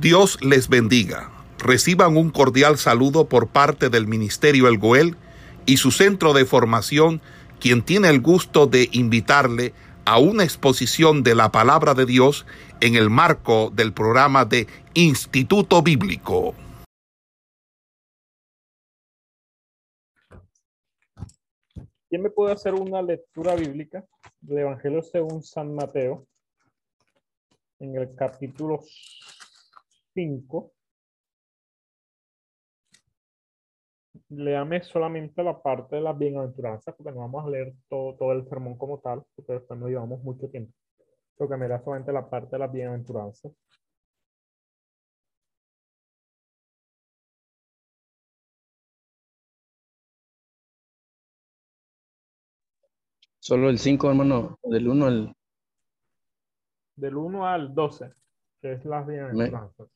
Dios les bendiga. Reciban un cordial saludo por parte del Ministerio El Goel y su centro de formación, quien tiene el gusto de invitarle a una exposición de la palabra de Dios en el marco del programa de Instituto Bíblico. ¿Quién me puede hacer una lectura bíblica del Evangelio según San Mateo en el capítulo 5? Léame solamente la parte de las bienaventuranzas, porque no vamos a leer todo, todo el sermón como tal, porque después no llevamos mucho tiempo. Lo que me da solamente la parte de las bienaventuranzas. Solo el 5, hermano, del 1 al... Del 1 al 12, que es las bienaventuranzas.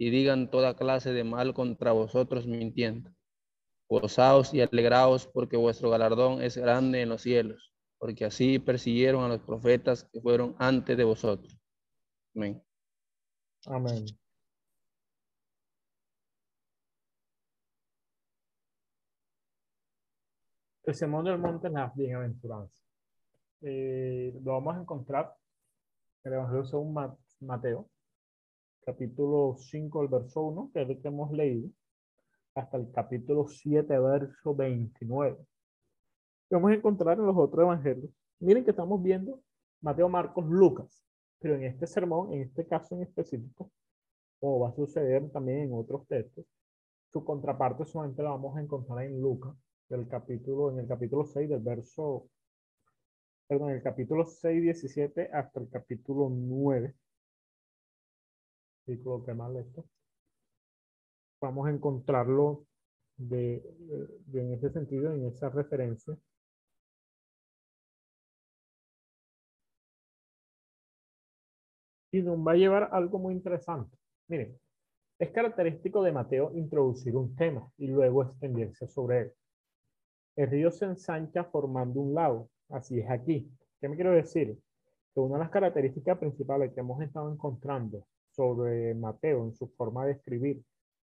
y digan toda clase de mal contra vosotros mintiendo. Gozaos y alegraos porque vuestro galardón es grande en los cielos, porque así persiguieron a los profetas que fueron antes de vosotros. Amén. Amén. El sermón del monte en las bienaventuranzas. Eh, lo vamos a encontrar en el Evangelio según Mateo, capítulo 5, el verso 1, que es el que hemos leído, hasta el capítulo 7, verso 29. Lo vamos a encontrar en los otros evangelios. Miren que estamos viendo Mateo, Marcos, Lucas, pero en este sermón, en este caso en específico, como va a suceder también en otros textos, su contraparte solamente la vamos a encontrar en Lucas, del capítulo, en el capítulo 6 del verso, perdón, el capítulo 6, 17 hasta el capítulo 9. Que mal esto. Vamos a encontrarlo de, de, en ese sentido, en esa referencia. Y nos va a llevar algo muy interesante. Miren, es característico de Mateo introducir un tema y luego extenderse sobre él. El río se ensancha formando un lago. Así es aquí. ¿Qué me quiero decir? Que una de las características principales que hemos estado encontrando sobre Mateo en su forma de escribir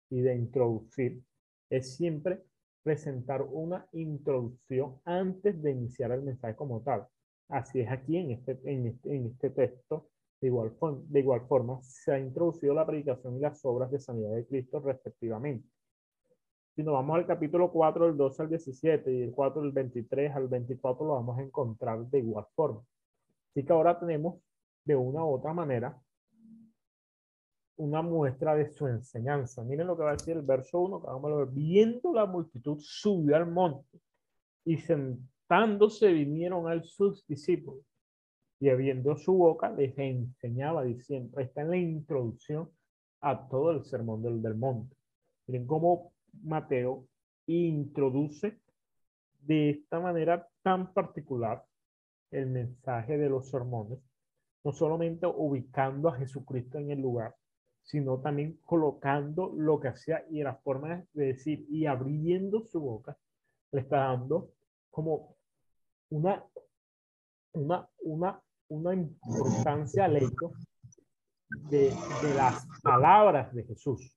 y de introducir es siempre presentar una introducción antes de iniciar el mensaje como tal. Así es aquí en este, en este, en este texto. De igual, de igual forma, se ha introducido la predicación y las obras de sanidad de Cristo respectivamente. Si nos vamos al capítulo 4, del 12 al 17 y el 4 del 23 al 24, lo vamos a encontrar de igual forma. Así que ahora tenemos de una u otra manera una muestra de su enseñanza. Miren lo que va a decir el verso 1, que vamos a ver. Viendo la multitud, subió al monte y sentándose vinieron a sus discípulos. Y abriendo su boca les enseñaba diciendo, está en la introducción a todo el sermón del, del monte. Miren cómo Mateo introduce de esta manera tan particular el mensaje de los sermones, no solamente ubicando a Jesucristo en el lugar, sino también colocando lo que hacía y la forma de decir y abriendo su boca, le está dando como una, una, una, una importancia al hecho de, de las palabras de Jesús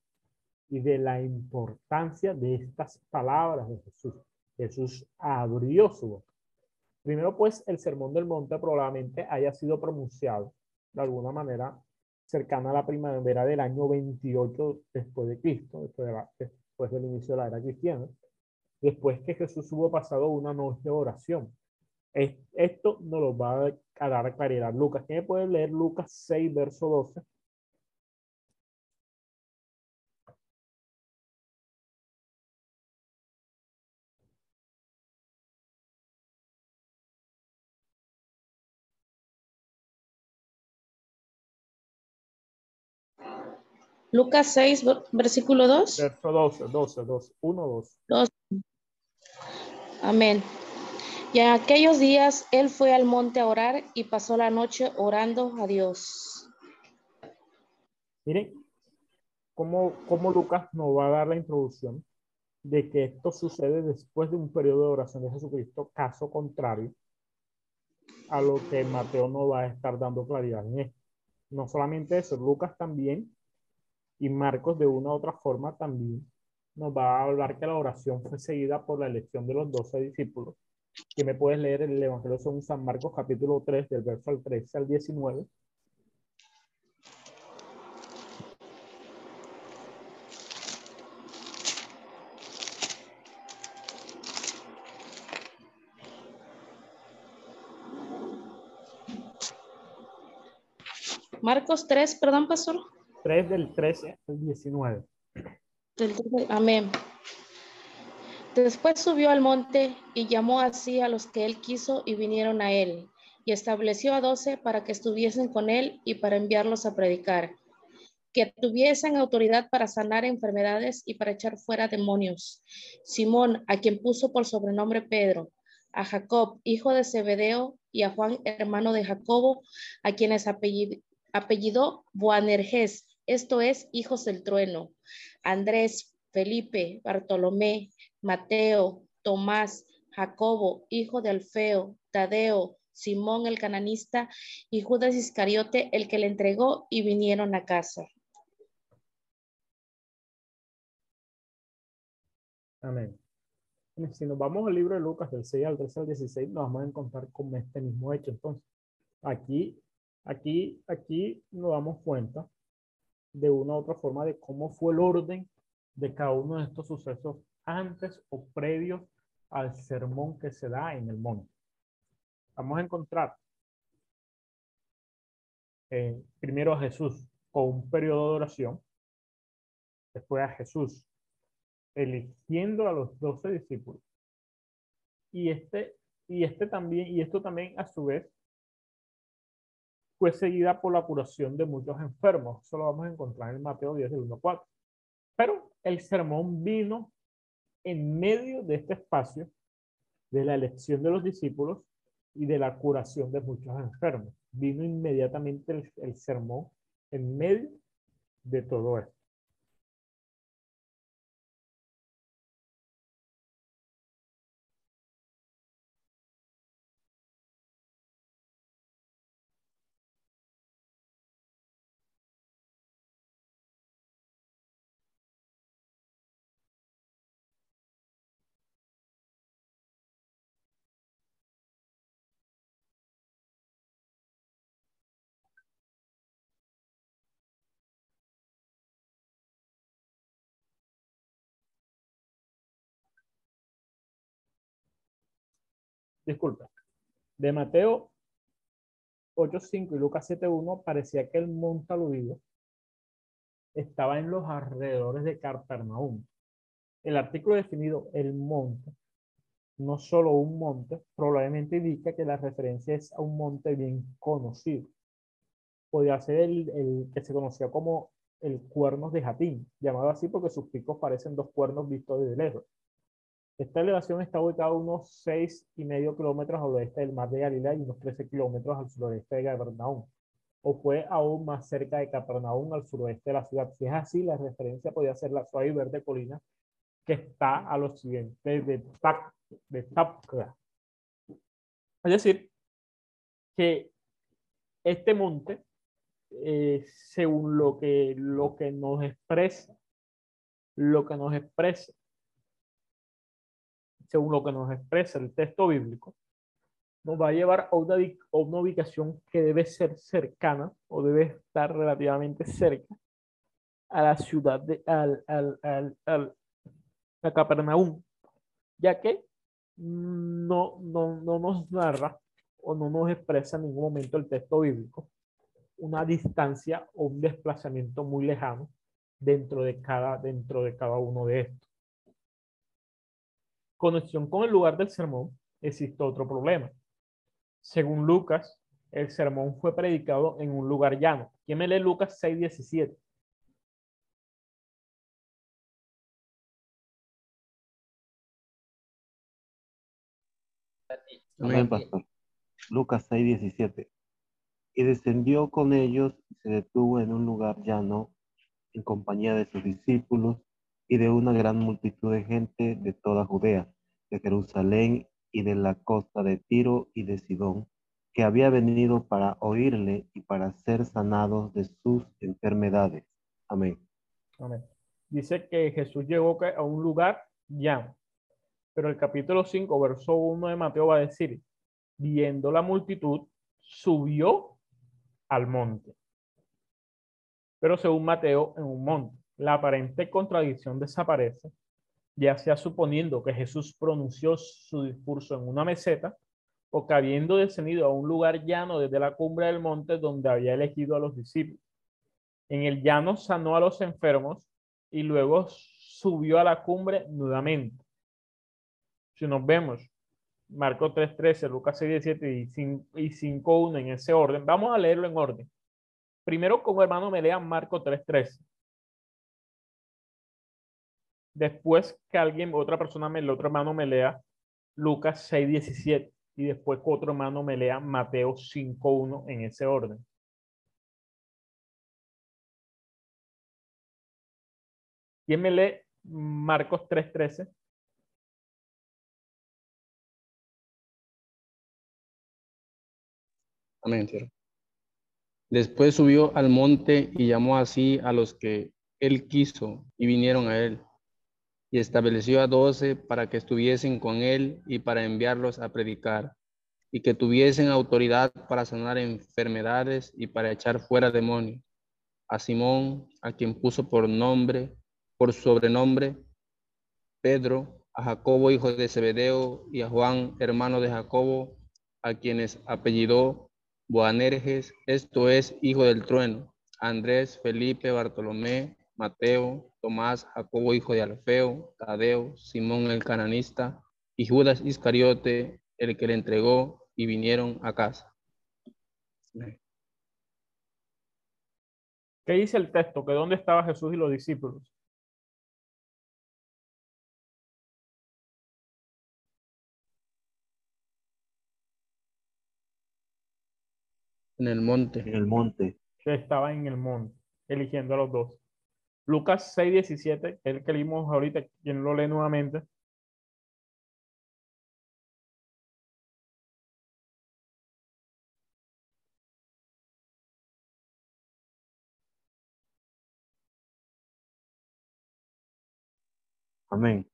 y de la importancia de estas palabras de Jesús. Jesús abrió su boca. Primero, pues, el sermón del monte probablemente haya sido pronunciado de alguna manera cercana a la primavera del año 28 después de Cristo, después, del inicio de la era cristiana, después que Jesús hubo pasado una noche de oración. Esto nos lo va a dar claridad Lucas. ¿Quién puede leer Lucas 6, verso 12? Lucas 6, versículo 2. Verso 12, 12, 12, 1, 2. 2. Amén. Y en aquellos días él fue al monte a orar y pasó la noche orando a Dios. Miren cómo, cómo Lucas nos va a dar la introducción de que esto sucede después de un periodo de oración de Jesucristo, caso contrario a lo que Mateo no va a estar dando claridad en esto. No solamente eso, Lucas también y Marcos de una u otra forma también nos va a hablar que la oración fue seguida por la elección de los doce discípulos. Que me puedes leer el Evangelio según San Marcos capítulo 3 del verso al 13 al 19. Marcos 3, perdón, pastor. 3 del 13 al 19. Amén. Después subió al monte y llamó así a los que él quiso y vinieron a él, y estableció a doce para que estuviesen con él y para enviarlos a predicar, que tuviesen autoridad para sanar enfermedades y para echar fuera demonios. Simón, a quien puso por sobrenombre Pedro, a Jacob, hijo de Zebedeo, y a Juan, hermano de Jacobo, a quienes apellidó Boanerges, esto es, hijos del trueno, Andrés, Felipe, Bartolomé, Mateo, Tomás, Jacobo, hijo de Alfeo, Tadeo, Simón el cananista y Judas Iscariote, el que le entregó y vinieron a casa. Amén. Si nos vamos al libro de Lucas del 6 al 13 al 16, nos vamos a encontrar con este mismo hecho. Entonces, aquí, aquí, aquí nos damos cuenta de una u otra forma de cómo fue el orden de cada uno de estos sucesos antes o previos al sermón que se da en el monte. Vamos a encontrar eh, primero a Jesús con un periodo de oración, después a Jesús eligiendo a los doce discípulos. Y este, y este también, y esto también a su vez fue seguida por la curación de muchos enfermos. Eso lo vamos a encontrar en Mateo 10, del 1 4. Pero el sermón vino en medio de este espacio de la elección de los discípulos y de la curación de muchos enfermos. Vino inmediatamente el sermón en medio de todo esto. Disculpa, de Mateo 8.5 y Lucas 7.1 parecía que el monte aludido estaba en los alrededores de Carpernaum. El artículo definido el monte, no solo un monte, probablemente indica que la referencia es a un monte bien conocido. Podría ser el, el que se conocía como el cuernos de Jatín, llamado así porque sus picos parecen dos cuernos vistos desde lejos. Esta elevación está ubicada a unos y medio kilómetros al oeste del mar de Galilea y unos 13 kilómetros al suroeste de Capernaum. O fue aún más cerca de Capernaum, al suroeste de la ciudad. Si es así, la referencia podría ser la suave y verde colina que está al occidente de, Tac, de Tapka. Es decir, que este monte, eh, según lo que, lo que nos expresa, lo que nos expresa según lo que nos expresa el texto bíblico, nos va a llevar a una, ubicación que debe ser cercana o debe estar relativamente cerca a la ciudad de al, al, al, a Capernaum, ya que no, no, no nos narra o no nos expresa en ningún momento el texto bíblico una distancia o un desplazamiento muy lejano dentro de cada, dentro de cada uno de estos. Conexión con el lugar del sermón, existe otro problema. Según Lucas, el sermón fue predicado en un lugar llano. ¿Quién me lee Lucas 6:17? Amén, pastor. Lucas 6:17. Y descendió con ellos y se detuvo en un lugar llano en compañía de sus discípulos y de una gran multitud de gente de toda Judea, de Jerusalén y de la costa de Tiro y de Sidón, que había venido para oírle y para ser sanados de sus enfermedades. Amén. Amén. Dice que Jesús llegó a un lugar llano. Pero el capítulo 5, verso 1 de Mateo va a decir, viendo la multitud, subió al monte. Pero según Mateo, en un monte. La aparente contradicción desaparece, ya sea suponiendo que Jesús pronunció su discurso en una meseta o que habiendo descendido a un lugar llano desde la cumbre del monte donde había elegido a los discípulos. En el llano sanó a los enfermos y luego subió a la cumbre nuevamente. Si nos vemos, Marcos 3.13, Lucas 6.17 y 5.1 en ese orden, vamos a leerlo en orden. Primero, como hermano, me lean Marcos 3.13. Después que alguien, otra persona, el otro hermano me lea Lucas 6.17 y después que otro hermano me lea Mateo 5.1 en ese orden. ¿Quién me lee Marcos 3.13? Amén, Después subió al monte y llamó así a los que él quiso y vinieron a él. Y estableció a doce para que estuviesen con él y para enviarlos a predicar, y que tuviesen autoridad para sanar enfermedades y para echar fuera demonios. A Simón, a quien puso por nombre, por sobrenombre, Pedro, a Jacobo, hijo de Zebedeo, y a Juan, hermano de Jacobo, a quienes apellidó Boanerges, esto es, hijo del trueno, Andrés, Felipe, Bartolomé, Mateo, Tomás, Jacobo, hijo de Alfeo, Tadeo, Simón el cananista y Judas Iscariote, el que le entregó, y vinieron a casa. ¿Qué dice el texto? ¿Que dónde estaba Jesús y los discípulos? En el monte. En el monte. Estaba en el monte, eligiendo a los dos. Lucas 6, 17, el que leímos ahorita, quien lo lee nuevamente. Amén.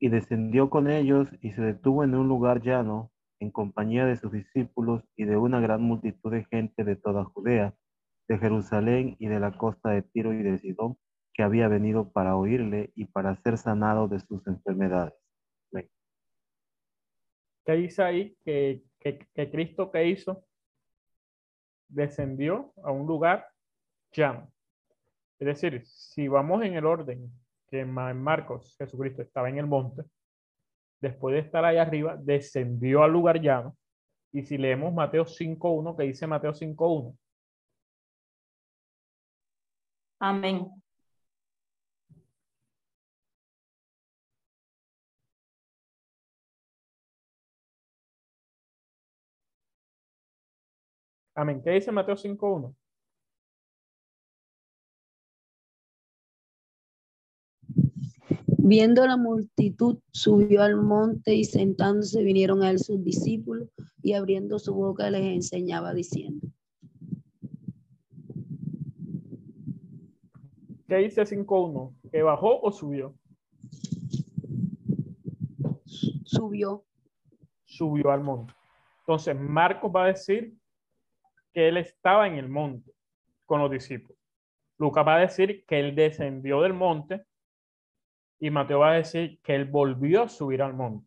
Y descendió con ellos y se detuvo en un lugar llano en compañía de sus discípulos y de una gran multitud de gente de toda Judea, de Jerusalén y de la costa de Tiro y de Sidón, que había venido para oírle y para ser sanado de sus enfermedades. ¿Qué dice ahí? Que, que, Cristo que hizo descendió a un lugar llano. Es decir, si vamos en el orden que en Marcos Jesucristo estaba en el monte, después de estar ahí arriba, descendió al lugar llano. Y si leemos Mateo 5.1, que dice Mateo 5.1. Amén. Amén. ¿Qué dice Mateo 5.1? Viendo la multitud, subió al monte y sentándose vinieron a él sus discípulos y abriendo su boca les enseñaba diciendo. ¿Qué dice 5.1? ¿Que bajó o subió? Subió. subió al monte. Entonces, Marcos va a decir que él estaba en el monte con los discípulos. Lucas va a decir que él descendió del monte y Mateo va a decir que él volvió a subir al monte.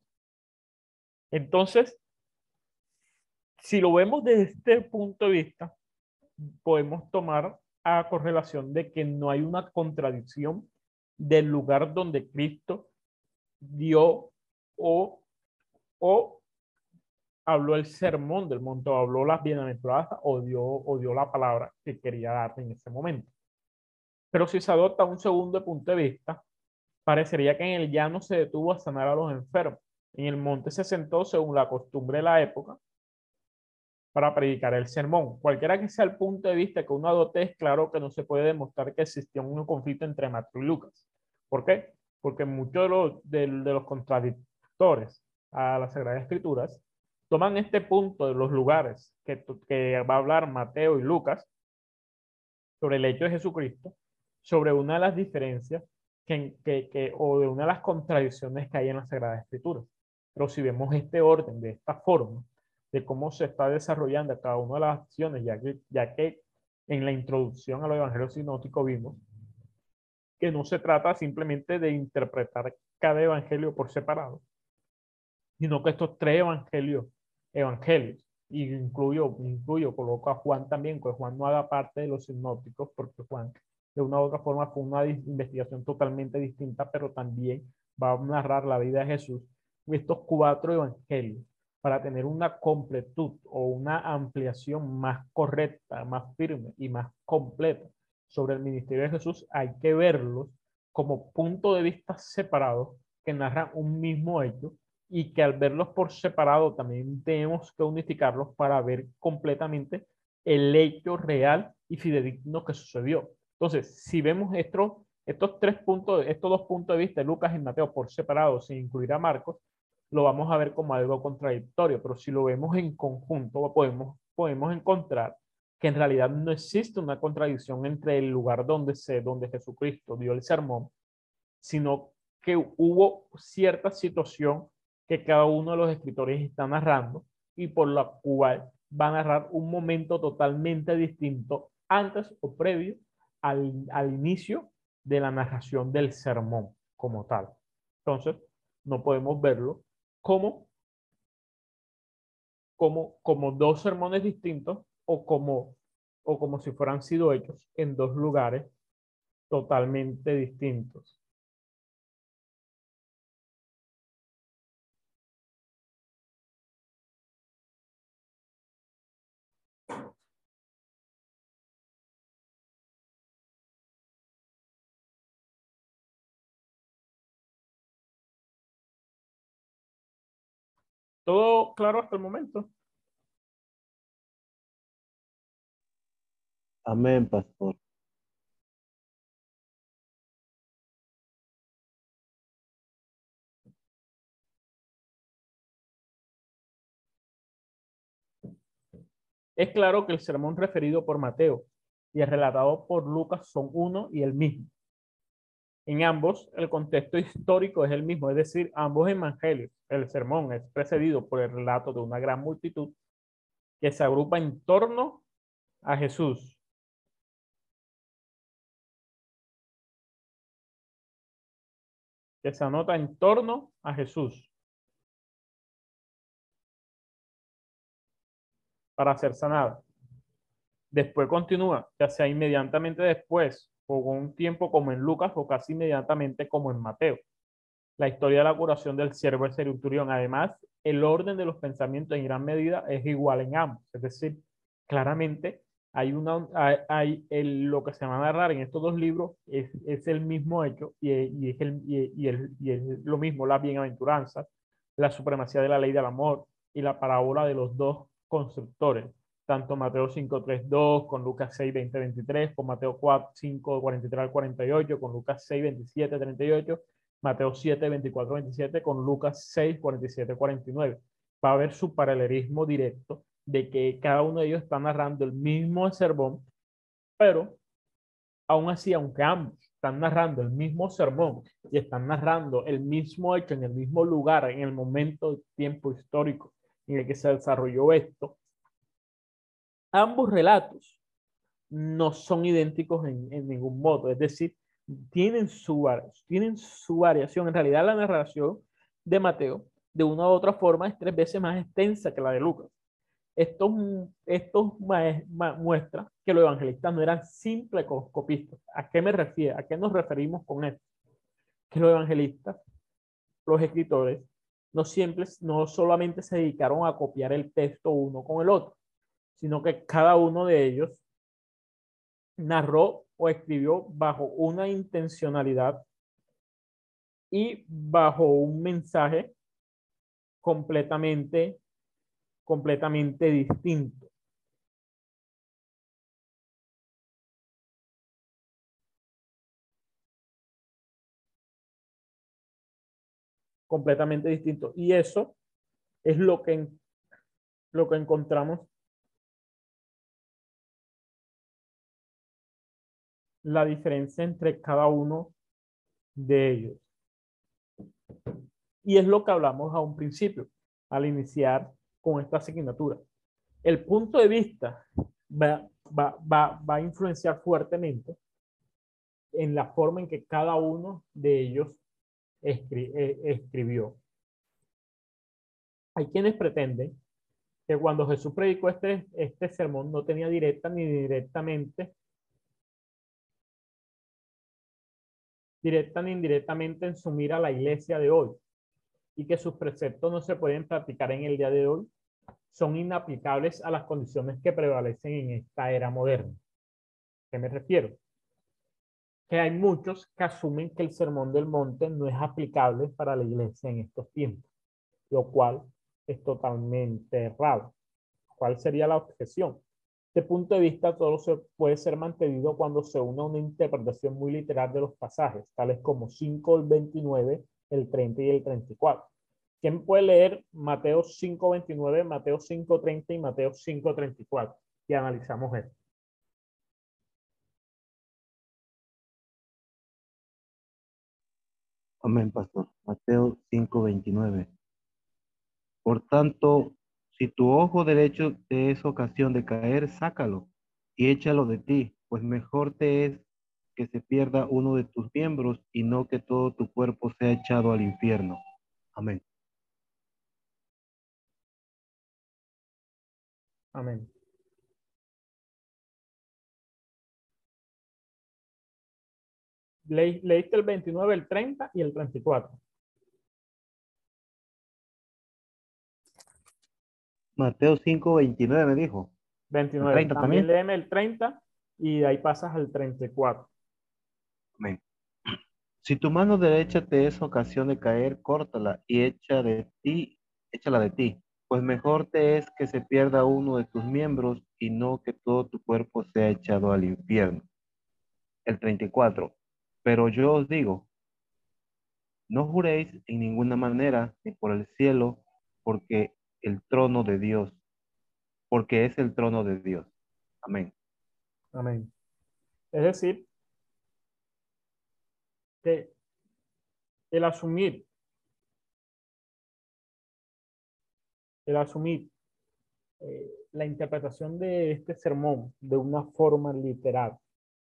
Entonces, si lo vemos desde este punto de vista, podemos tomar a correlación de que no hay una contradicción del lugar donde Cristo dio o, o habló el sermón del monte, habló las bienaventuradas o dio, o dio la palabra que quería dar en ese momento. Pero si se adopta un segundo punto de vista, parecería que en el llano se detuvo a sanar a los enfermos. En el monte se sentó según la costumbre de la época para predicar el sermón. Cualquiera que sea el punto de vista que uno adopte, es claro que no se puede demostrar que existió un conflicto entre Mateo y Lucas. ¿Por qué? Porque muchos de los, de, los contradictores a las Sagradas Escrituras toman este punto de los lugares que, va a hablar Mateo y Lucas sobre el hecho de Jesucristo, sobre una de las diferencias que, que, que, o de una de las contradicciones que hay en las Sagradas Escrituras. Pero si vemos este orden de esta forma, de cómo se está desarrollando cada una de las acciones, ya que, ya que en la introducción a los evangelios sinóticos vimos que no se trata simplemente de interpretar cada evangelio por separado, sino que estos tres evangelios, evangelios, y incluyo, incluyo, coloco a Juan también, que Juan no haga parte de los sinópticos, porque Juan de una u otra forma fue una investigación totalmente distinta, pero también va a narrar la vida de Jesús. Estos cuatro evangelios para tener una completud o una ampliación más correcta, más firme y más completa sobre el ministerio de Jesús, hay que verlos como punto de vista separado que narran un mismo hecho y que al verlos por separado también tenemos que unificarlos para ver completamente el hecho real y fidedigno que sucedió. Entonces, si vemos estos, estos tres puntos, estos dos puntos de vista, Lucas y Mateo por separado, sin incluir a Marcos, lo vamos a ver como algo contradictorio, pero si lo vemos en conjunto, podemos, podemos encontrar que en realidad no existe una contradicción entre el lugar donde, se, donde Jesucristo dio el sermón, sino que hubo cierta situación que cada uno de los escritores está narrando y por la cual va a narrar un momento totalmente distinto antes o previo al, al inicio de la narración del sermón como tal. Entonces, no podemos verlo como, como, como dos sermones distintos o como, o como si fueran sido hechos en dos lugares totalmente distintos. ¿Todo claro hasta el momento? Amén, pastor. Es claro que el sermón referido por Mateo y el relatado por Lucas son uno y el mismo. En ambos, el contexto histórico es el mismo, es decir, ambos evangelios, el sermón es precedido por el relato de una gran multitud que se agrupa en torno a Jesús. Que se anota en torno a Jesús. Para ser sanado. Después continúa, ya sea inmediatamente después o un tiempo como en Lucas o casi inmediatamente como en Mateo. La historia de la curación del siervo de Centurión. Además, el orden de los pensamientos en gran medida es igual en ambos. Es decir, claramente hay, una, hay, el, lo que se va a narrar en estos dos libros es, es el mismo hecho y, y es, el, y, y es lo mismo, la bienaventuranza, la supremacía de la ley del amor y la parábola de los dos constructores tanto Mateo 5, 3, 2, con Lucas 6, 20, 23, con Mateo 4, 5, 43 al 48, con Lucas 6, 27, 38, Mateo 7, 24, 27, con Lucas 6, 47, 49. Va a haber su paralelismo directo de que cada uno de ellos está narrando el mismo sermón, pero aún así, aunque ambos están narrando el mismo sermón y están narrando el mismo hecho en el mismo lugar, en el momento, tiempo histórico en el que se desarrolló esto, ambos relatos no son idénticos en, en ningún modo, es decir, tienen su, tienen su variación. En realidad la narración de Mateo, de una u otra forma, es tres veces más extensa que la de Lucas. Esto, esto muestra que los evangelistas no eran simples copistas. ¿A qué me refiero? ¿A qué nos referimos con esto? Que los evangelistas, los escritores, no siempre, no solamente se dedicaron a copiar el texto uno con el otro, sino que cada uno de ellos narró o escribió bajo una intencionalidad y bajo un mensaje completamente, completamente distinto. completamente distinto. Y eso es lo que, lo que encontramos la diferencia entre cada uno de ellos. Y es lo que hablamos a un principio, al iniciar con esta asignatura. El punto de vista va, va, va, va a influenciar fuertemente en la forma en que cada uno de ellos eh, escribió. Hay quienes pretenden que cuando Jesús predicó este, este sermón no tenía directa ni directamente, directa ni indirectamente en su mira a la iglesia de hoy y que sus preceptos no se pueden practicar en el día de hoy, son inaplicables a las condiciones que prevalecen en esta era moderna. ¿A qué me refiero? que hay muchos que asumen que el sermón del monte no es aplicable para la iglesia en estos tiempos, lo cual es totalmente errado. ¿Cuál sería la objeción? Este punto de vista, todo se puede ser mantenido cuando se une a una interpretación muy literal de los pasajes, tales como 5, el 29, el 30 y el 34. ¿Quién puede leer Mateo 5, 29, Mateo 5, 30 y Mateo 5, 34? Y analizamos esto. Amén, pastor. Mateo 5:29. Por tanto, si tu ojo derecho te es ocasión de caer, sácalo y échalo de ti, pues mejor te es que se pierda uno de tus miembros y no que todo tu cuerpo sea echado al infierno. Amén. Amén. Le, leíste el 29, el 30 y el 34. Mateo 5, 29 me dijo. 29. también, también léeme el 30 y de ahí pasas al 34. Amén. Si tu mano derecha te es ocasión de caer, córtala y echa de ti, échala de ti, pues mejor te es que se pierda uno de tus miembros y no que todo tu cuerpo sea echado al infierno. El 34. Pero yo os digo, no juréis en ninguna manera ni por el cielo, porque el trono de Dios, porque es el trono de Dios. Amén. Amén. Es decir, que el asumir, el asumir eh, la interpretación de este sermón de una forma literal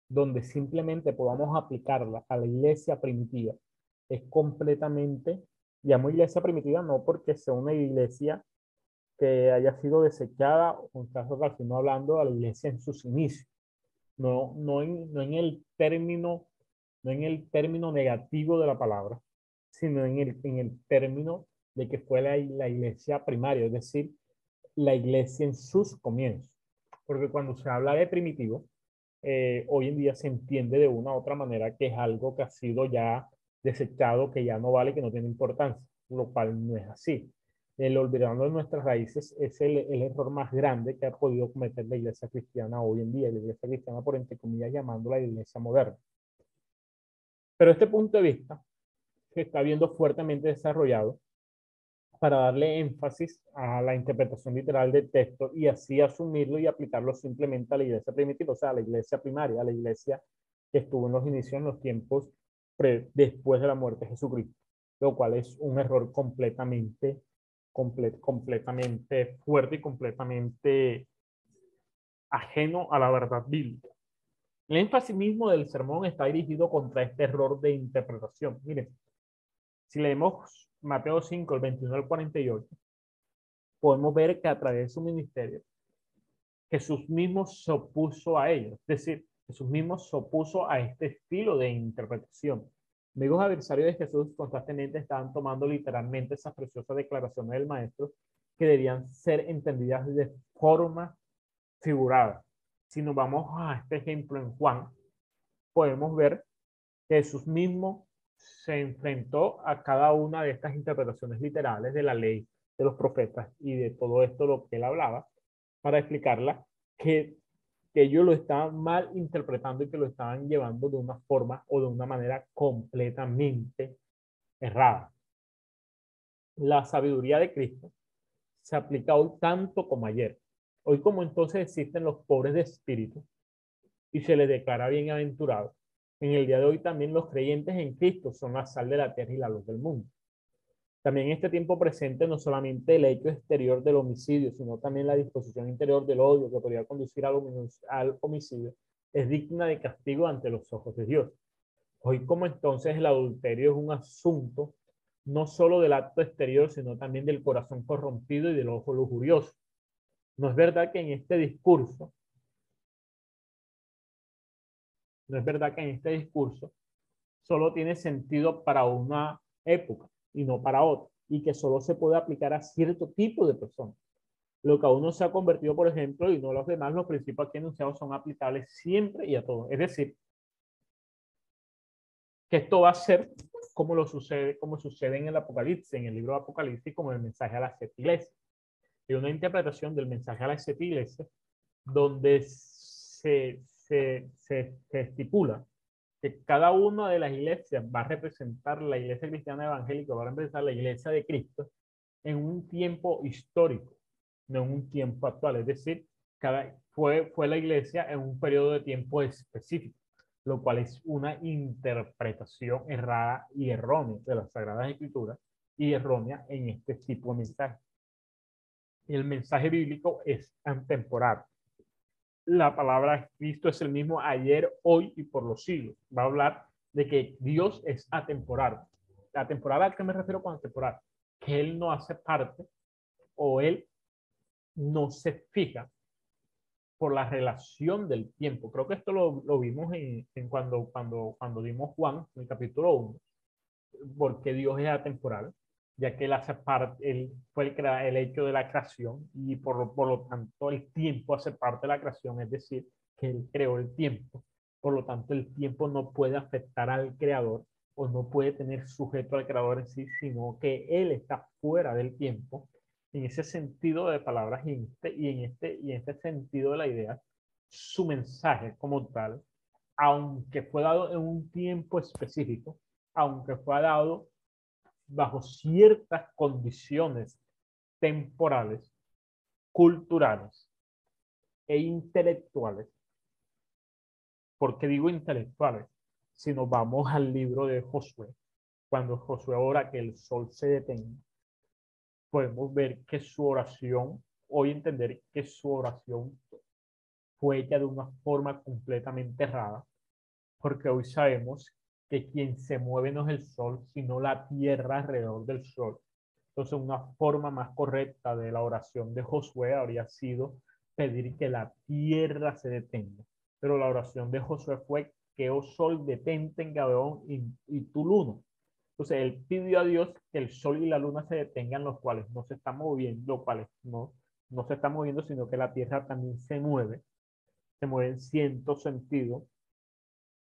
donde simplemente podamos aplicarla a la iglesia primitiva, es completamente, llamo iglesia primitiva no porque sea una iglesia que haya sido desechada, en caso sino hablando a la iglesia en sus inicios, no, no, en, no en el término, no en el término negativo de la palabra, sino en el, en el término de que fue la, la iglesia primaria, es decir, la iglesia en sus comienzos. Porque cuando se habla de primitivo, eh, hoy en día se entiende de una u otra manera que es algo que ha sido ya desechado, que ya no vale, que no tiene importancia, lo cual no es así. El olvidando de nuestras raíces es el, el, error más grande que ha podido cometer la iglesia cristiana hoy en día, la iglesia cristiana por entre comillas llamándola la iglesia moderna. Pero este punto de vista se está viendo fuertemente desarrollado para darle énfasis a la interpretación literal del texto y así asumirlo y aplicarlo simplemente a la iglesia primitiva, o sea, a la iglesia primaria, a la iglesia que estuvo en los inicios, en los tiempos después de la muerte de Jesucristo, lo cual es un error completamente comple- completamente fuerte y completamente ajeno a la verdad bíblica. El énfasis mismo del sermón está dirigido contra este error de interpretación. Miren, si leemos Mateo 5, el 21 al 48, podemos ver que a través de su ministerio, Jesús mismo se opuso a ellos. Es decir, Jesús mismo se opuso a este estilo de interpretación. Amigos adversarios de Jesús constantemente estaban tomando literalmente esas preciosas declaraciones del maestro que debían ser entendidas de forma figurada. Si nos vamos a este ejemplo en Juan, podemos ver que Jesús mismo se enfrentó a cada una de estas interpretaciones literales de la ley, de los profetas y de todo esto lo que él hablaba, para explicarla que, que ellos lo estaban mal interpretando y que lo estaban llevando de una forma o de una manera completamente errada. La sabiduría de Cristo se aplica hoy tanto como ayer. Hoy como entonces existen los pobres de espíritu y se les declara bienaventurados. En el día de hoy también los creyentes en Cristo son la sal de la tierra y la luz del mundo. También en este tiempo presente no solamente el hecho exterior del homicidio, sino también la disposición interior del odio que podría conducir al, homicidio, es digna de castigo ante los ojos de Dios. Hoy como entonces el adulterio es un asunto no solo del acto exterior, sino también del corazón corrompido y del ojo lujurioso. No es verdad que en este discurso, no es verdad que en este discurso solo tiene sentido para una época y no para otra, y que solo se puede aplicar a cierto tipo de personas. Lo que a uno se ha convertido, por ejemplo, y no a los demás, los principios aquí enunciados son aplicables siempre y a todos. Es decir, que esto va a ser como lo sucede, como sucede en el Apocalipsis, en el libro de Apocalipsis, como el mensaje a las siete iglesias. Una interpretación del mensaje a las siete donde se, se, se estipula que cada una de las iglesias va a representar la iglesia cristiana evangélica, va a representar la iglesia de Cristo en un tiempo histórico, no en un tiempo actual. Es decir, cada, fue, fue la iglesia en un periodo de tiempo específico, lo cual es una interpretación errada y errónea de las Sagradas Escrituras y errónea en este tipo de mensaje. El mensaje bíblico es atemporal la palabra Cristo es el mismo ayer, hoy y por los siglos. Va a hablar de que Dios es atemporal. ¿Atemporal a qué me refiero con atemporal? Que Él no hace parte o Él no se fija por la relación del tiempo. Creo que esto lo, lo vimos en, en, cuando, cuando, cuando dimos Juan, en el capítulo 1, porque Dios es atemporal ya que él hace parte, él fue el, el hecho de la creación y por por lo tanto el tiempo hace parte de la creación, es decir, que él creó el tiempo. Por lo tanto, el tiempo no puede afectar al creador o no puede tener sujeto al creador en sí, sino que él está fuera del tiempo. En ese sentido de palabras y en este, y en este, y en este sentido de la idea, su mensaje como tal, aunque fue dado en un tiempo específico, aunque fue dado bajo ciertas condiciones temporales, culturales e intelectuales. ¿Por qué digo intelectuales? Si nos vamos al libro de Josué, cuando Josué ora que el sol se detenga, podemos ver que su oración, hoy entender que su oración fue hecha de una forma completamente errada, porque hoy sabemos que quien se mueve no es el sol, sino la tierra alrededor del sol. Entonces, una forma más correcta de la oración de Josué habría sido pedir que la tierra se detenga. Pero la oración de Josué fue que, oh sol, detente en Gabeón y, y tu luna. Entonces, él pidió a Dios que el sol y la luna se detengan, los cuales no se están moviendo, cuales no, no se están moviendo, sino que la tierra también se mueve, se mueve en cierto sentido,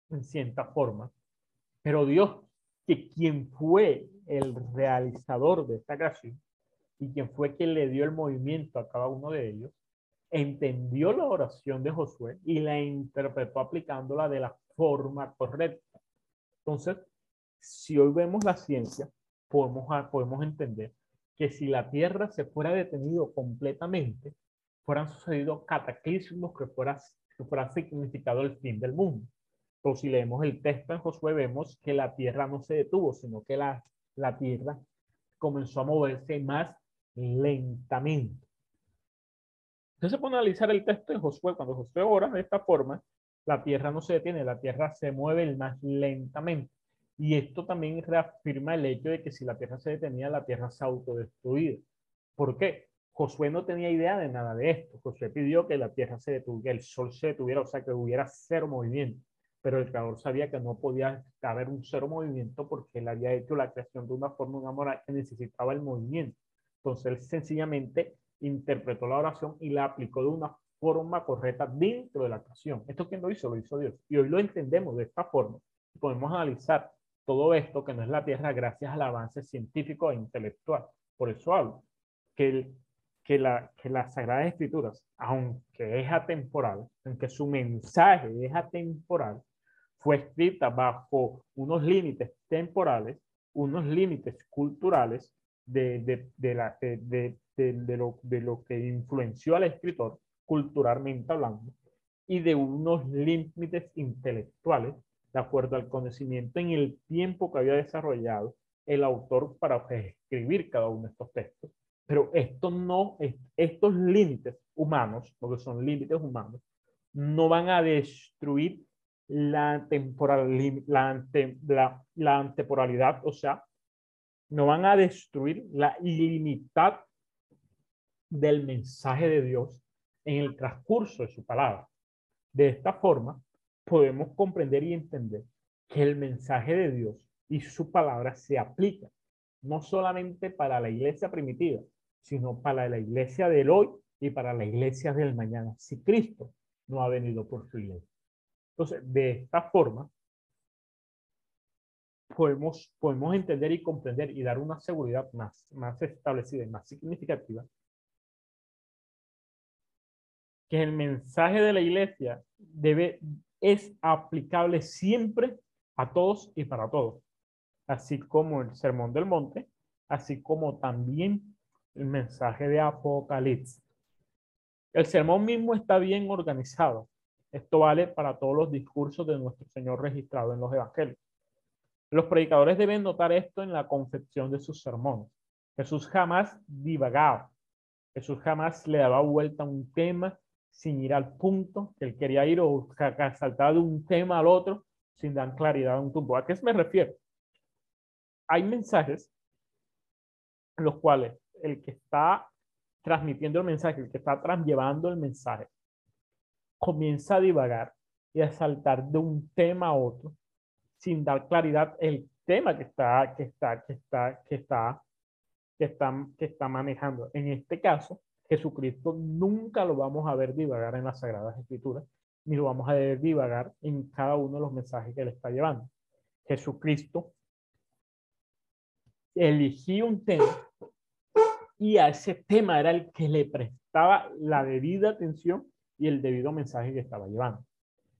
en cierta forma. Pero Dios, que quien fue el realizador de esta creación y quien fue quien le dio el movimiento a cada uno de ellos, entendió la oración de Josué y la interpretó aplicándola de la forma correcta. Entonces, si hoy vemos la ciencia, podemos, podemos entender que si la Tierra se fuera detenido completamente, fueran sucedido cataclismos que fueran que fuera significado el fin del mundo. Pero si leemos el texto en Josué, vemos que la tierra no se detuvo, sino que la, la tierra comenzó a moverse más lentamente. Entonces se pone a analizar el texto de Josué. Cuando Josué ora de esta forma, la tierra no se detiene, la tierra se mueve más lentamente. Y esto también reafirma el hecho de que si la tierra se detenía, la tierra se autodestruía. ¿Por qué? Josué no tenía idea de nada de esto. Josué pidió que la tierra se detuviera, el sol se detuviera, o sea, que hubiera cero movimiento. Pero el creador sabía que no podía haber un cero movimiento porque él había hecho la creación de una forma, una moral que necesitaba el movimiento. Entonces él sencillamente interpretó la oración y la aplicó de una forma correcta dentro de la creación. ¿Esto quién lo hizo? Lo hizo Dios. Y hoy lo entendemos de esta forma. Podemos analizar todo esto que no es la Tierra gracias al avance científico e intelectual. Por eso hablo que, que, la, que las Sagradas Escrituras, aunque es atemporal, aunque su mensaje es atemporal, fue escrita bajo unos límites temporales, unos límites culturales de, de, de, la, de, lo, de lo que influenció al escritor culturalmente hablando y de unos límites intelectuales de acuerdo al conocimiento en el tiempo que había desarrollado el autor para escribir cada uno de estos textos. Pero esto no, estos límites humanos, porque son límites humanos, no van a destruir la, temporal, o sea, no van a destruir la ilimitad del mensaje de Dios en el transcurso de su palabra. De esta forma, podemos comprender y entender que el mensaje de Dios y su palabra se aplica no solamente para la iglesia primitiva, sino para la iglesia del hoy y para la iglesia del mañana, si Cristo no ha venido por su iglesia. Entonces, de esta forma, podemos, podemos entender y comprender y dar una seguridad más, más establecida y más significativa que el mensaje de la iglesia debe, es aplicable siempre a todos y para todos, así como el Sermón del Monte, así como también el mensaje de Apocalipsis. El sermón mismo está bien organizado. Esto vale para todos los discursos de nuestro Señor registrado en los evangelios. Los predicadores deben notar esto en la concepción de sus sermones. Jesús jamás divagaba. Jesús jamás le daba vuelta a un tema sin ir al punto que él quería ir o saltar de un tema al otro sin dar claridad a un punto. ¿A qué me refiero? Hay mensajes en los cuales el que está transmitiendo el mensaje, el que está llevando el mensaje, comienza a divagar y a saltar de un tema a otro sin dar claridad el tema que está, que está, que está, que está, que está, que está manejando. En este caso, Jesucristo nunca lo vamos a ver divagar en las Sagradas Escrituras, ni lo vamos a ver divagar en cada uno de los mensajes que él está llevando. Jesucristo eligió un tema y a ese tema era el que le prestaba la debida atención y el debido mensaje que estaba llevando.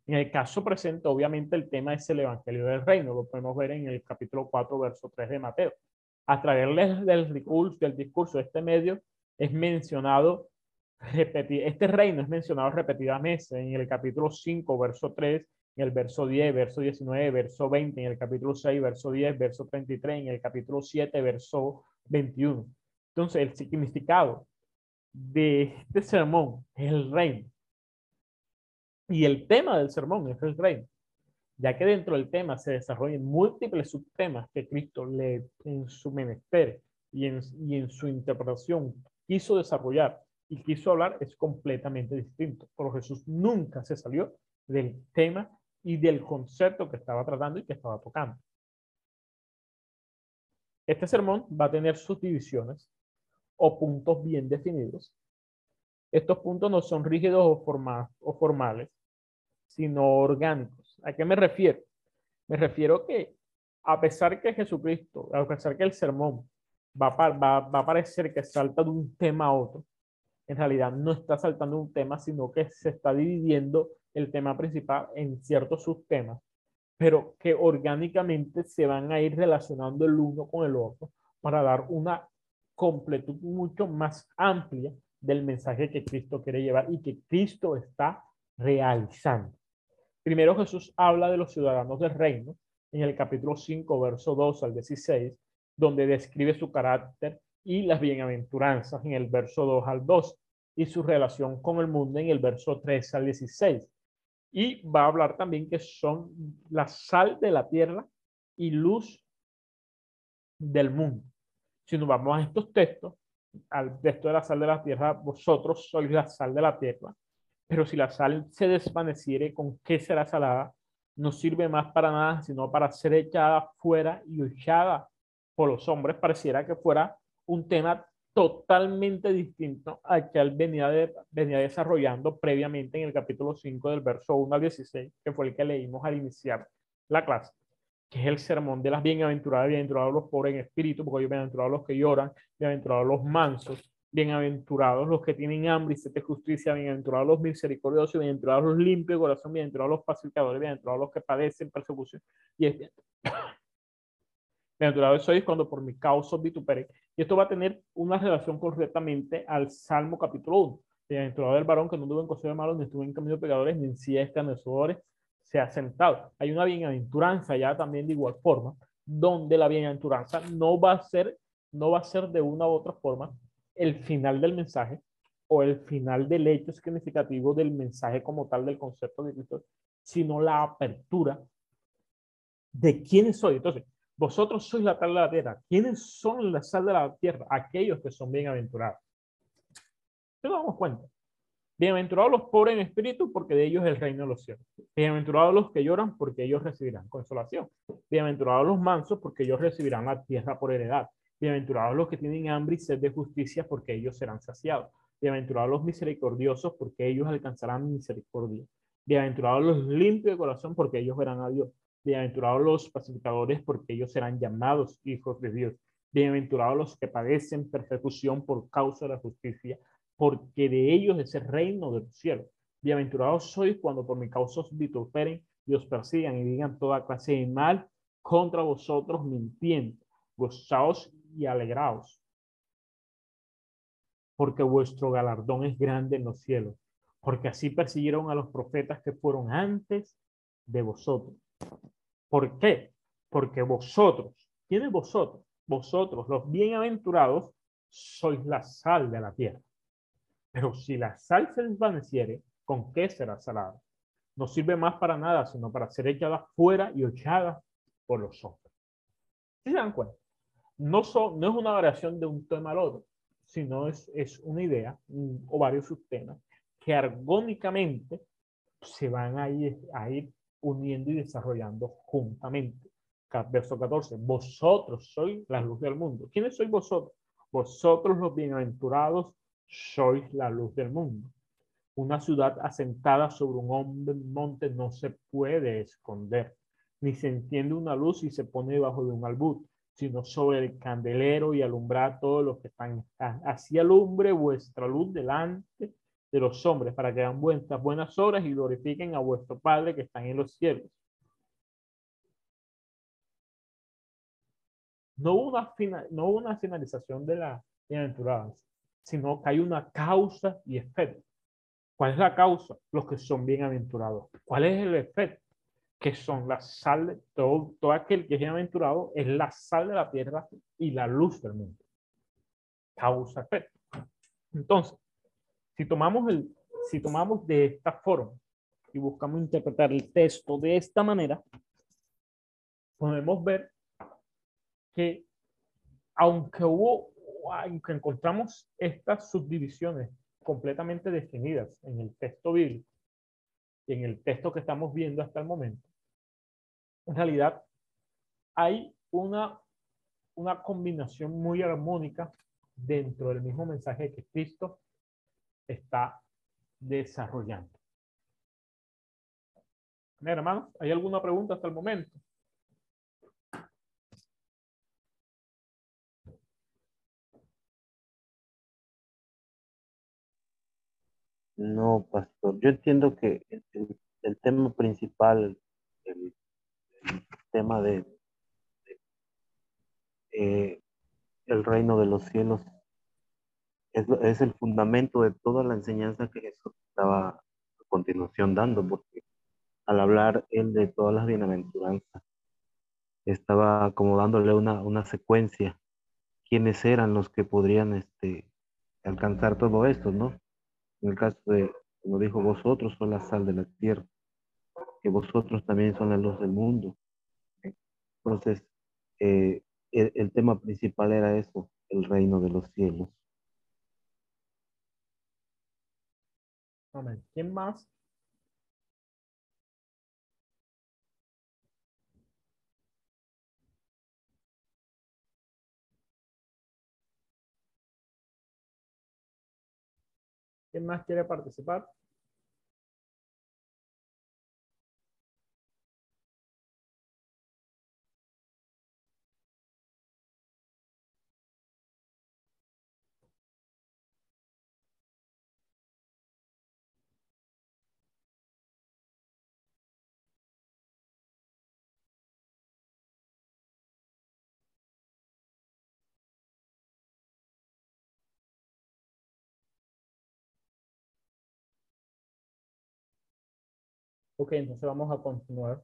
En el caso presente, obviamente, el tema es el Evangelio del Reino. Lo podemos ver en el capítulo 4, verso 3 de Mateo. A través del discurso, del discurso de este medio, es mencionado, este reino es mencionado repetidamente en el capítulo 5, verso 3, en el verso 10, verso 19, verso 20, en el capítulo 6, verso 10, verso 33, en el capítulo 7, verso 21. Entonces, el significado de este sermón es el reino. Y el tema del sermón es el reino, ya que dentro del tema se desarrollan múltiples subtemas que Cristo le en su menester y en, y en su interpretación quiso desarrollar y quiso hablar es completamente distinto. Pero Jesús nunca se salió del tema y del concepto que estaba tratando y que estaba tocando. Este sermón va a tener sus divisiones o puntos bien definidos. Estos puntos no son rígidos o, o formales, sino orgánicos. ¿A qué me refiero? Me refiero que a pesar que Jesucristo, a pesar que el sermón va a, parecer que salta de un tema a otro. En realidad no está saltando un tema, sino que se está dividiendo el tema principal en ciertos subtemas, pero que orgánicamente se van a ir relacionando el uno con el otro para dar una completud mucho más amplia del mensaje que Cristo quiere llevar y que Cristo está realizando. Primero Jesús habla de los ciudadanos del reino en el capítulo 5, verso 2 al 16, donde describe su carácter y las bienaventuranzas en el verso 2 al 2 y su relación con el mundo en el verso 3 al 16. Y va a hablar también que son la sal de la tierra y luz del mundo. Si nos vamos a estos textos, al texto de la sal de la tierra, vosotros sois la sal de la tierra, pero si la sal se desvaneciere, ¿con qué será salada? No sirve más para nada, sino para ser echada fuera y echada por los hombres. Pareciera que fuera un tema totalmente distinto al que él venía, venía desarrollando previamente en el capítulo 5 del verso 1 al 16, que fue el que leímos al iniciar la clase, que es el sermón de las bienaventuradas, bienaventurados los pobres en espíritu, porque ellos bienaventurados los que lloran, bienaventurados los mansos, bienaventurados los que tienen hambre y sed de justicia, bienaventurados los misericordiosos, bienaventurados los limpios de corazón, bienaventurados los pacificadores, bienaventurados los que padecen persecución. Y es Bienaventurado sois cuando por mi causa os vitupere. Y esto va a tener una relación correctamente al Salmo capítulo 1. Bienaventurado del varón que no tuvo en consejo de malos, ni estuvo en camino de pecadores, ni en siesta de sudores, se ha sentado. Hay una bienaventuranza ya también de igual forma, donde la bienaventuranza no va a ser, no va a ser de una u otra forma el final del mensaje o el final del hecho significativo del mensaje como tal del concepto de Cristo, sino la apertura de quiénes soy. Entonces, vosotros sois la sal de la tierra. ¿Quiénes son la sal de la tierra? Aquellos que son bienaventurados. ¿Se nos damos cuenta? Bienaventurados los pobres en espíritu, porque de ellos el reino de los cielos. Bienaventurados los que lloran, porque ellos recibirán consolación. Bienaventurados los mansos, porque ellos recibirán la tierra por heredad. Bienaventurados los que tienen hambre y sed de justicia, porque ellos serán saciados. Bienaventurados los misericordiosos, porque ellos alcanzarán misericordia. Bienaventurados los limpios de corazón, porque ellos verán a Dios. Bienaventurados los pacificadores, porque ellos serán llamados hijos de Dios. Bienaventurados los que padecen persecución por causa de la justicia, porque de ellos es el reino del cielo. Bienaventurados sois cuando por mi causa os vituperen y os persigan y digan toda clase de mal contra vosotros mintiendo. Gozaos y alegraos, porque vuestro galardón es grande en los cielos, porque así persiguieron a los profetas que fueron antes de vosotros. ¿Por qué? Porque vosotros, ¿quiénes vosotros? Vosotros, los bienaventurados, sois la sal de la tierra. Pero si la sal se desvaneciere, ¿con qué será salada? No sirve más para nada, sino para ser echada fuera y echada por los hombres. ¿Sí se dan cuenta? No, son, no es una variación de un tema al otro, sino es, es una idea o varios subtemas que argónicamente se van a ir, a ir uniendo y desarrollando juntamente. Verso 14, vosotros sois la luz del mundo. ¿Quiénes sois vosotros? Vosotros los bienaventurados sois la luz del mundo. Una ciudad asentada sobre un monte no se puede esconder, ni se entiende una luz y se pone debajo de un albud, sino sobre el candelero y alumbrar a todos los que están. Así alumbre vuestra luz delante de los hombres para que hagan buenas, buenas obras y glorifiquen a vuestro Padre que está en los cielos. No una, no una finalización de la bienaventuranza, sino que hay una causa y efecto. ¿Cuál es la causa? Los que son bienaventurados. ¿Cuál es el efecto? Que son la sal, todo, todo aquel que es bienaventurado es la sal de la tierra y la luz del mundo. Causa, efecto. Entonces, si tomamos, el, si tomamos de esta forma y buscamos interpretar el texto de esta manera, podemos ver que aunque hubo, aunque encontramos estas subdivisiones completamente definidas en el texto bíblico y en el texto que estamos viendo hasta el momento, en realidad hay una, una combinación muy armónica dentro del mismo mensaje que Cristo está desarrollando. hermanos, ¿hay alguna pregunta hasta el momento? No, pastor. Yo entiendo que el, tema principal, el, tema de, eh, el reino de los cielos es, el fundamento de toda la enseñanza que Jesús estaba a continuación dando, porque al hablar él de todas las bienaventuranzas, estaba como dándole una, una secuencia quiénes eran los que podrían este, alcanzar todo esto, ¿no? En el caso de, como dijo, vosotros son la sal de la tierra, que vosotros también son la luz del mundo. Entonces, eh, el, tema principal era eso, el reino de los cielos. Amén. ¿Quién más? ¿Quién más quiere participar? Ok, entonces vamos a continuar.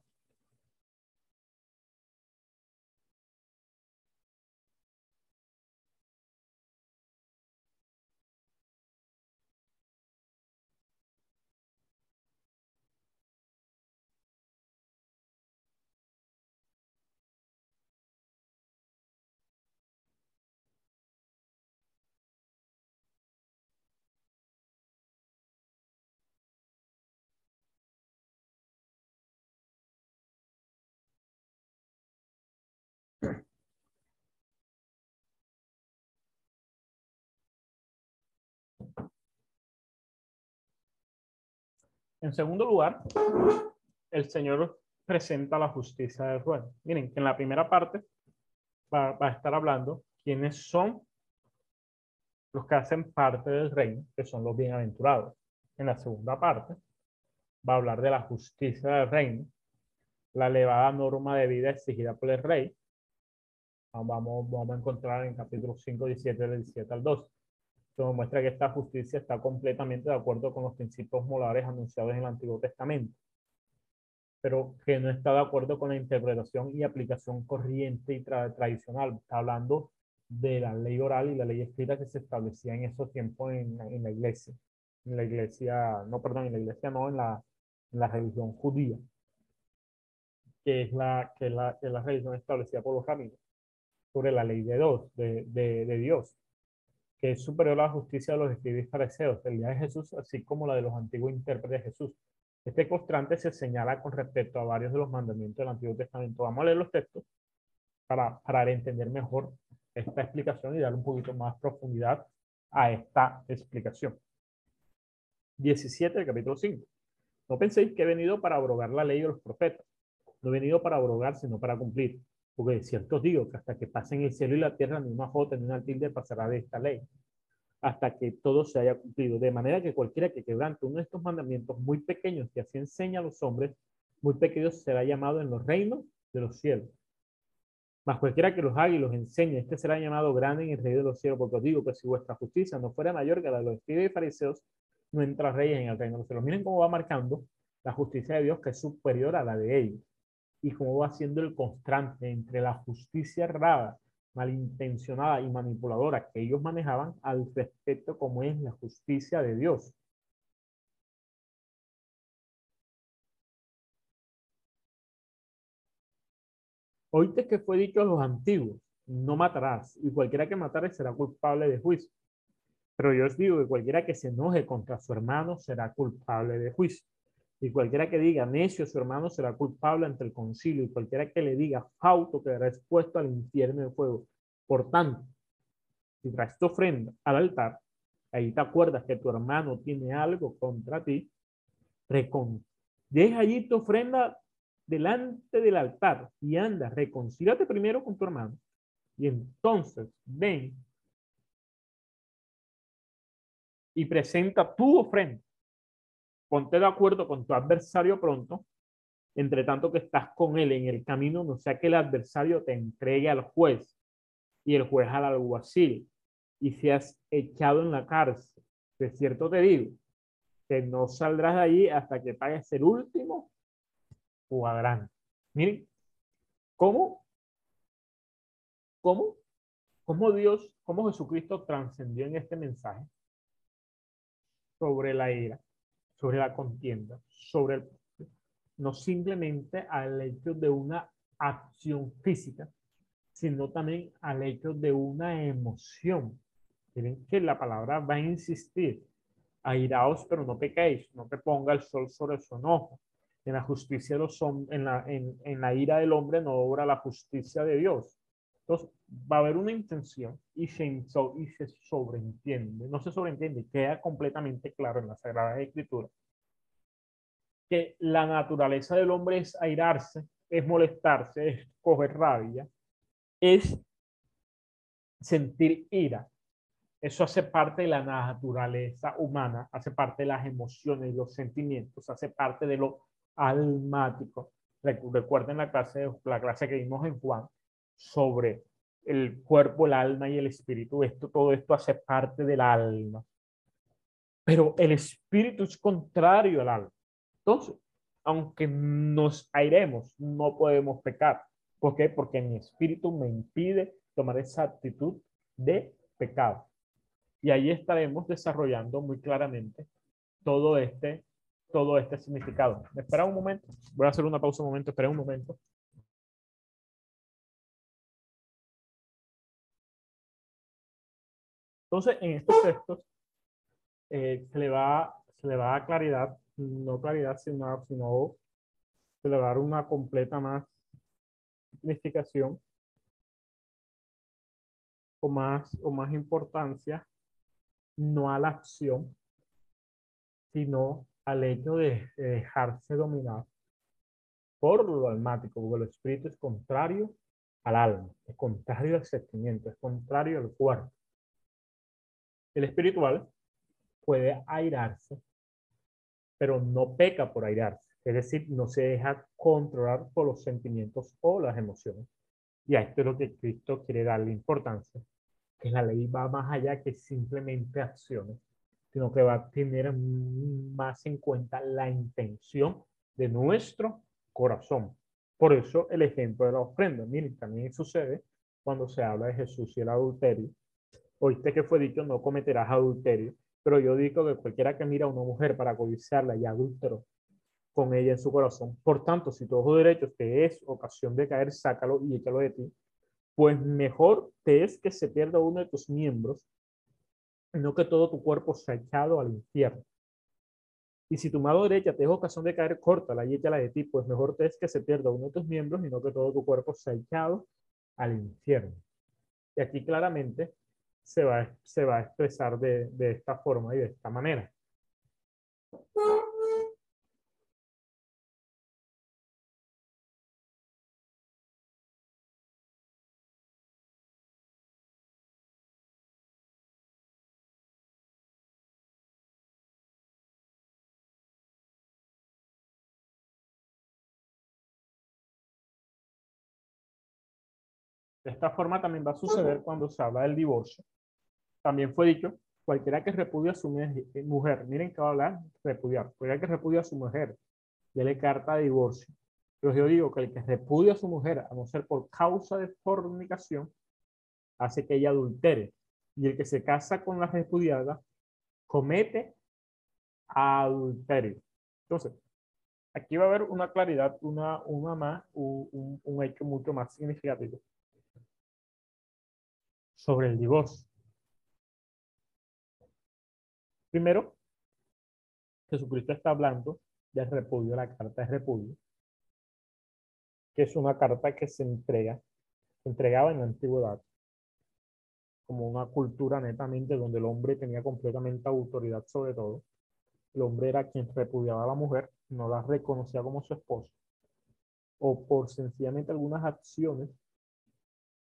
En segundo lugar, el Señor presenta la justicia del juez. Miren, que en la primera parte va, va, a estar hablando quiénes son los que hacen parte del reino, que son los bienaventurados. En la segunda parte va a hablar de la justicia del reino, la elevada norma de vida exigida por el rey. Vamos, vamos a encontrar en capítulo 5, 17, del 17 al 12. Esto muestra que esta justicia está completamente de acuerdo con los principios morales anunciados en el Antiguo Testamento, pero que no está de acuerdo con la interpretación y aplicación corriente y tra tradicional. Está hablando de la ley oral y la ley escrita que se establecía en esos tiempos en, en la iglesia. En la iglesia, no, perdón, en la iglesia no, en la, en la religión judía, que es la, que la, que es la religión establecida por los caminos, sobre la ley de Dios, de, de, de Dios que es superior a la justicia de los escribis fariseos, el día de Jesús, así como la de los antiguos intérpretes de Jesús. Este constante se señala con respecto a varios de los mandamientos del Antiguo Testamento. Vamos a leer los textos para, para entender mejor esta explicación y dar un poquito más profundidad a esta explicación. 17 del capítulo 5. No penséis que he venido para abrogar la ley de los profetas. No he venido para abrogar, sino para cumplir. Porque cierto digo que hasta que pasen el cielo y la tierra, ni una jota ni una tilde pasará de esta ley, hasta que todo se haya cumplido. De manera que cualquiera que quebrante uno de estos mandamientos muy pequeños que así enseña a los hombres, muy pequeños será llamado en los reinos de los cielos. Mas cualquiera que los haga y los enseñe, este será llamado grande en el reino de los cielos, porque os digo que si vuestra justicia no fuera mayor que la de los escribas y fariseos, no entra rey en el reino de los cielos. Miren cómo va marcando la justicia de Dios que es superior a la de ellos y cómo va siendo el constante entre la justicia errada, malintencionada y manipuladora que ellos manejaban al respecto como es la justicia de Dios. Oíste que fue dicho a los antiguos, no matarás, y cualquiera que matare será culpable de juicio. Pero yo os digo que cualquiera que se enoje contra su hermano será culpable de juicio. Y cualquiera que diga necio su hermano será culpable ante el concilio, y cualquiera que le diga fauto quedará expuesto al infierno de fuego. Por tanto, si traes tu ofrenda al altar, ahí te acuerdas que tu hermano tiene algo contra ti, deja allí tu ofrenda delante del altar y anda, reconcílate primero con tu hermano, y entonces ven y presenta tu ofrenda ponte de acuerdo con tu adversario pronto, entre tanto que estás con él en el camino, no sea que el adversario te entregue al juez y el juez al alguacil y seas echado en la cárcel. De cierto te digo, que no saldrás de allí hasta que pagues el último cuadrante. Miren, ¿cómo? ¿Cómo? cómo Dios, cómo Jesucristo trascendió en este mensaje sobre la ira, sobre la contienda, sobre el, no simplemente al hecho de una acción física, sino también al hecho de una emoción. Miren que la palabra va a insistir, airaos pero no pequéis, no te ponga el sol sobre su enojo. En la justicia de los en la, en, en la ira del hombre no obra la justicia de Dios. Entonces, va a haber una intención y se, y se sobreentiende, no se sobreentiende, queda completamente claro en la Sagrada Escritura que la naturaleza del hombre es airarse, es molestarse, es coger rabia, es sentir ira. Eso hace parte de la naturaleza humana, hace parte de las emociones los sentimientos, hace parte de lo almático. Recuerden la clase, la clase que vimos en Juan sobre el cuerpo, el alma y el espíritu. Esto, todo esto hace parte del alma. Pero el espíritu es contrario al alma. Entonces, aunque nos airemos, no podemos pecar. ¿Por qué? Porque mi espíritu me impide tomar esa actitud de pecado. Y ahí estaremos desarrollando muy claramente todo este, todo este significado. Espera un momento. Voy a hacer una pausa un momento. Espera un momento. Entonces, en estos textos eh, se, le va, se le va a claridad no claridad, sino, sino se le va a dar una completa más significación o más, o más importancia, no a la acción, sino al hecho de, dejarse dominar por lo almático, porque el espíritu es contrario al alma, es contrario al sentimiento, es contrario al cuerpo. El espiritual puede airarse pero no peca por airarse, es decir, no se deja controlar por los sentimientos o las emociones. Y a esto es lo que Cristo quiere darle importancia, que la ley va más allá que simplemente acciones, sino que va a tener más en cuenta la intención de nuestro corazón. Por eso el ejemplo de la ofrenda. Miren, también sucede cuando se habla de Jesús y el adulterio. Oíste que fue dicho, no cometerás adulterio. Pero yo digo que cualquiera que mira a una mujer para codiciarla y adúltero con ella en su corazón. Por tanto, si tu ojo derecho te es ocasión de caer, sácalo y échalo de ti. Pues mejor te es que se pierda uno de tus miembros, no que todo tu cuerpo sea echado al infierno. Y si tu mano derecha te es ocasión de caer, córtala y échala de ti, pues mejor te es que se pierda uno de tus miembros y no que todo tu cuerpo sea echado al infierno. Y aquí claramente se va, se va a expresar de, de esta forma y de esta manera. Esta forma también va a suceder cuando se habla del divorcio. También fue dicho, cualquiera que repudia a su eh, mujer, miren que va a hablar, repudiar, cualquiera que repudia a su mujer, dele carta de divorcio. Pero yo digo que el que repudia a su mujer, a no ser por causa de fornicación, hace que ella adultere. Y el que se casa con la repudiada, comete adulterio. Entonces, aquí va a haber una claridad, una, una más, un, un hecho mucho más significativo sobre el divorcio. Primero, Jesucristo está hablando del repudio, la carta de repudio, que es una carta que se entrega, se entregaba en la antigüedad, como una cultura netamente donde el hombre tenía completamente autoridad sobre todo. El hombre era quien repudiaba a la mujer, no la reconocía como su esposa, o por sencillamente algunas acciones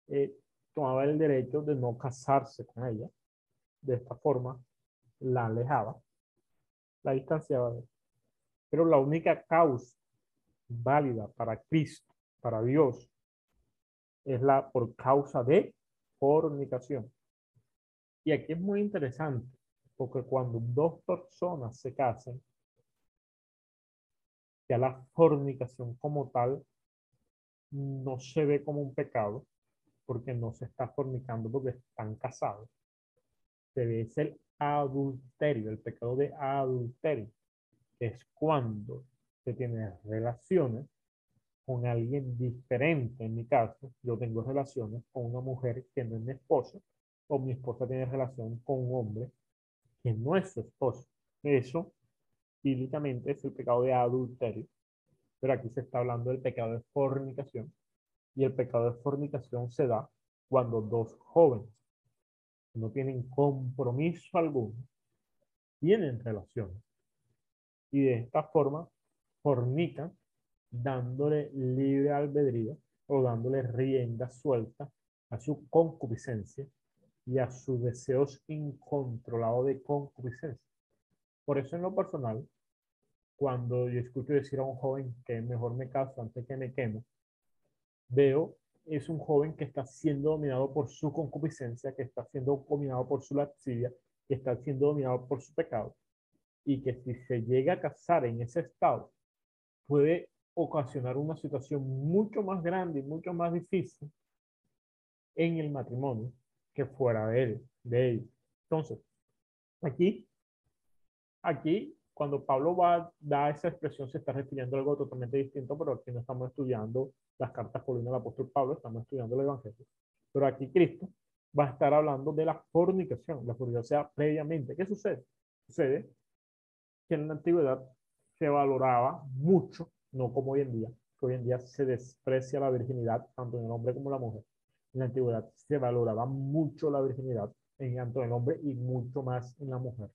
eh, tomaba el derecho de no casarse con ella. De esta forma, la alejaba, la distanciaba Pero la única causa válida para Cristo, para Dios, es la por causa de fornicación. Y aquí es muy interesante, porque cuando dos personas se casan, ya la fornicación como tal no se ve como un pecado, porque no se está fornicando porque están casados. Se ve es el adulterio, el pecado de adulterio, que es cuando se tiene relaciones con alguien diferente. En mi caso, yo tengo relaciones con una mujer que no es mi esposa, o mi esposa tiene relación con un hombre que no es su esposo. Eso, bíblicamente, es el pecado de adulterio. Pero aquí se está hablando del pecado de fornicación. Y el pecado de fornicación se da cuando dos jóvenes no tienen compromiso alguno tienen relaciones. Y de esta forma fornican dándole libre albedrío o dándole rienda suelta a su concupiscencia y a sus deseos incontrolados de concupiscencia. Por eso en lo personal, cuando yo escucho decir a un joven que mejor me caso antes que me quemo, veo es un joven que está siendo dominado por su concupiscencia, que está siendo dominado por su lascivia, que está siendo dominado por su pecado, y que si se llega a casar en ese estado, puede ocasionar una situación mucho más grande y mucho más difícil en el matrimonio que fuera de él, de él. Entonces, aquí, aquí cuando Pablo va a dar esa expresión, se está refiriendo a algo totalmente distinto, pero aquí no estamos estudiando las cartas por del apóstol Pablo, estamos estudiando el Evangelio. Pero aquí Cristo va a estar hablando de la fornicación, la fornicación previamente. ¿Qué sucede? Sucede que en la antigüedad se valoraba mucho, no como hoy en día, que hoy en día se desprecia la virginidad, tanto en el hombre como en la mujer. En la antigüedad se valoraba mucho la virginidad, en tanto en el hombre y mucho más en la mujer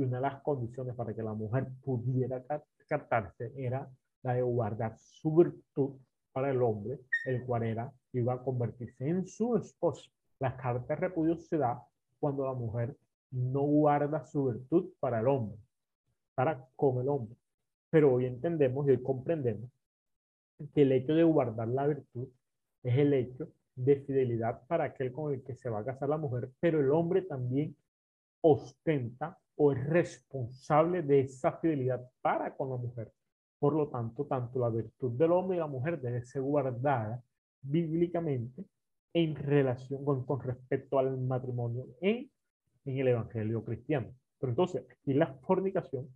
y una de las condiciones para que la mujer pudiera captarse era la de guardar su virtud para el hombre, el cual era, iba a convertirse en su esposo. La carta de repudio se da cuando la mujer no guarda su virtud para el hombre, para con el hombre. Pero hoy entendemos y hoy comprendemos que el hecho de guardar la virtud es el hecho de fidelidad para aquel con el que se va a casar la mujer, pero el hombre también ostenta o es responsable de esa fidelidad para con la mujer. Por lo tanto, tanto la virtud del hombre y la mujer debe ser guardada bíblicamente en relación con, con respecto al matrimonio en, en el evangelio cristiano. Pero entonces, aquí la fornicación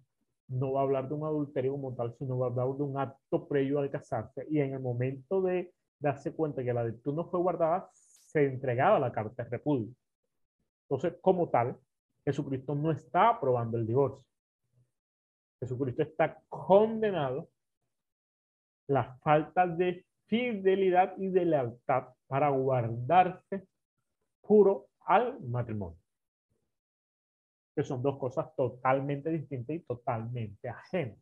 no va a hablar de un adulterio como tal, sino va a hablar de un acto previo al casarse y en el momento de darse cuenta que la virtud no fue guardada, se entregaba la carta de repudio. Entonces, como tal, Jesucristo no está aprobando el divorcio. Jesucristo está condenado la falta de fidelidad y de lealtad para guardarse puro al matrimonio. Que son dos cosas totalmente distintas y totalmente ajenas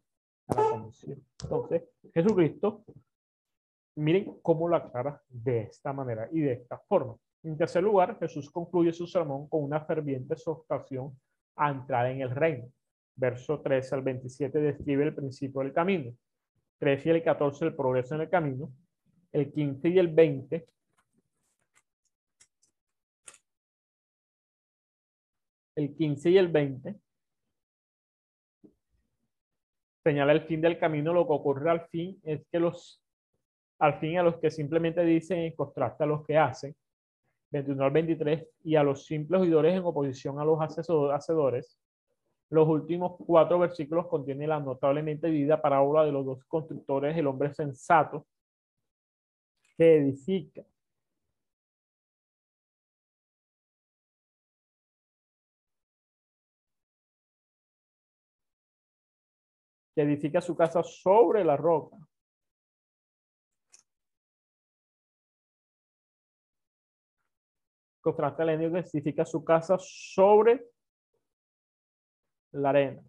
a la condición. Entonces, Jesucristo, miren cómo lo aclara de esta manera y de esta forma. En tercer lugar, Jesús concluye su sermón con una ferviente exhortación a entrar en el reino. Verso 13 al 27 describe el principio del camino. 13 y el 14 el progreso en el camino. El 15 y el 20 el 15 y el 20 señala el fin del camino. Lo que ocurre al fin es que los, al fin a los que simplemente dicen en contraste a los que hacen, 21 al 23, y a los simples oidores en oposición a los hacedores. Los últimos cuatro versículos contienen la notablemente para parábola de los dos constructores, el hombre sensato que edifica. que edifica su casa sobre la roca. Contrasta el que edifica su casa sobre la arena.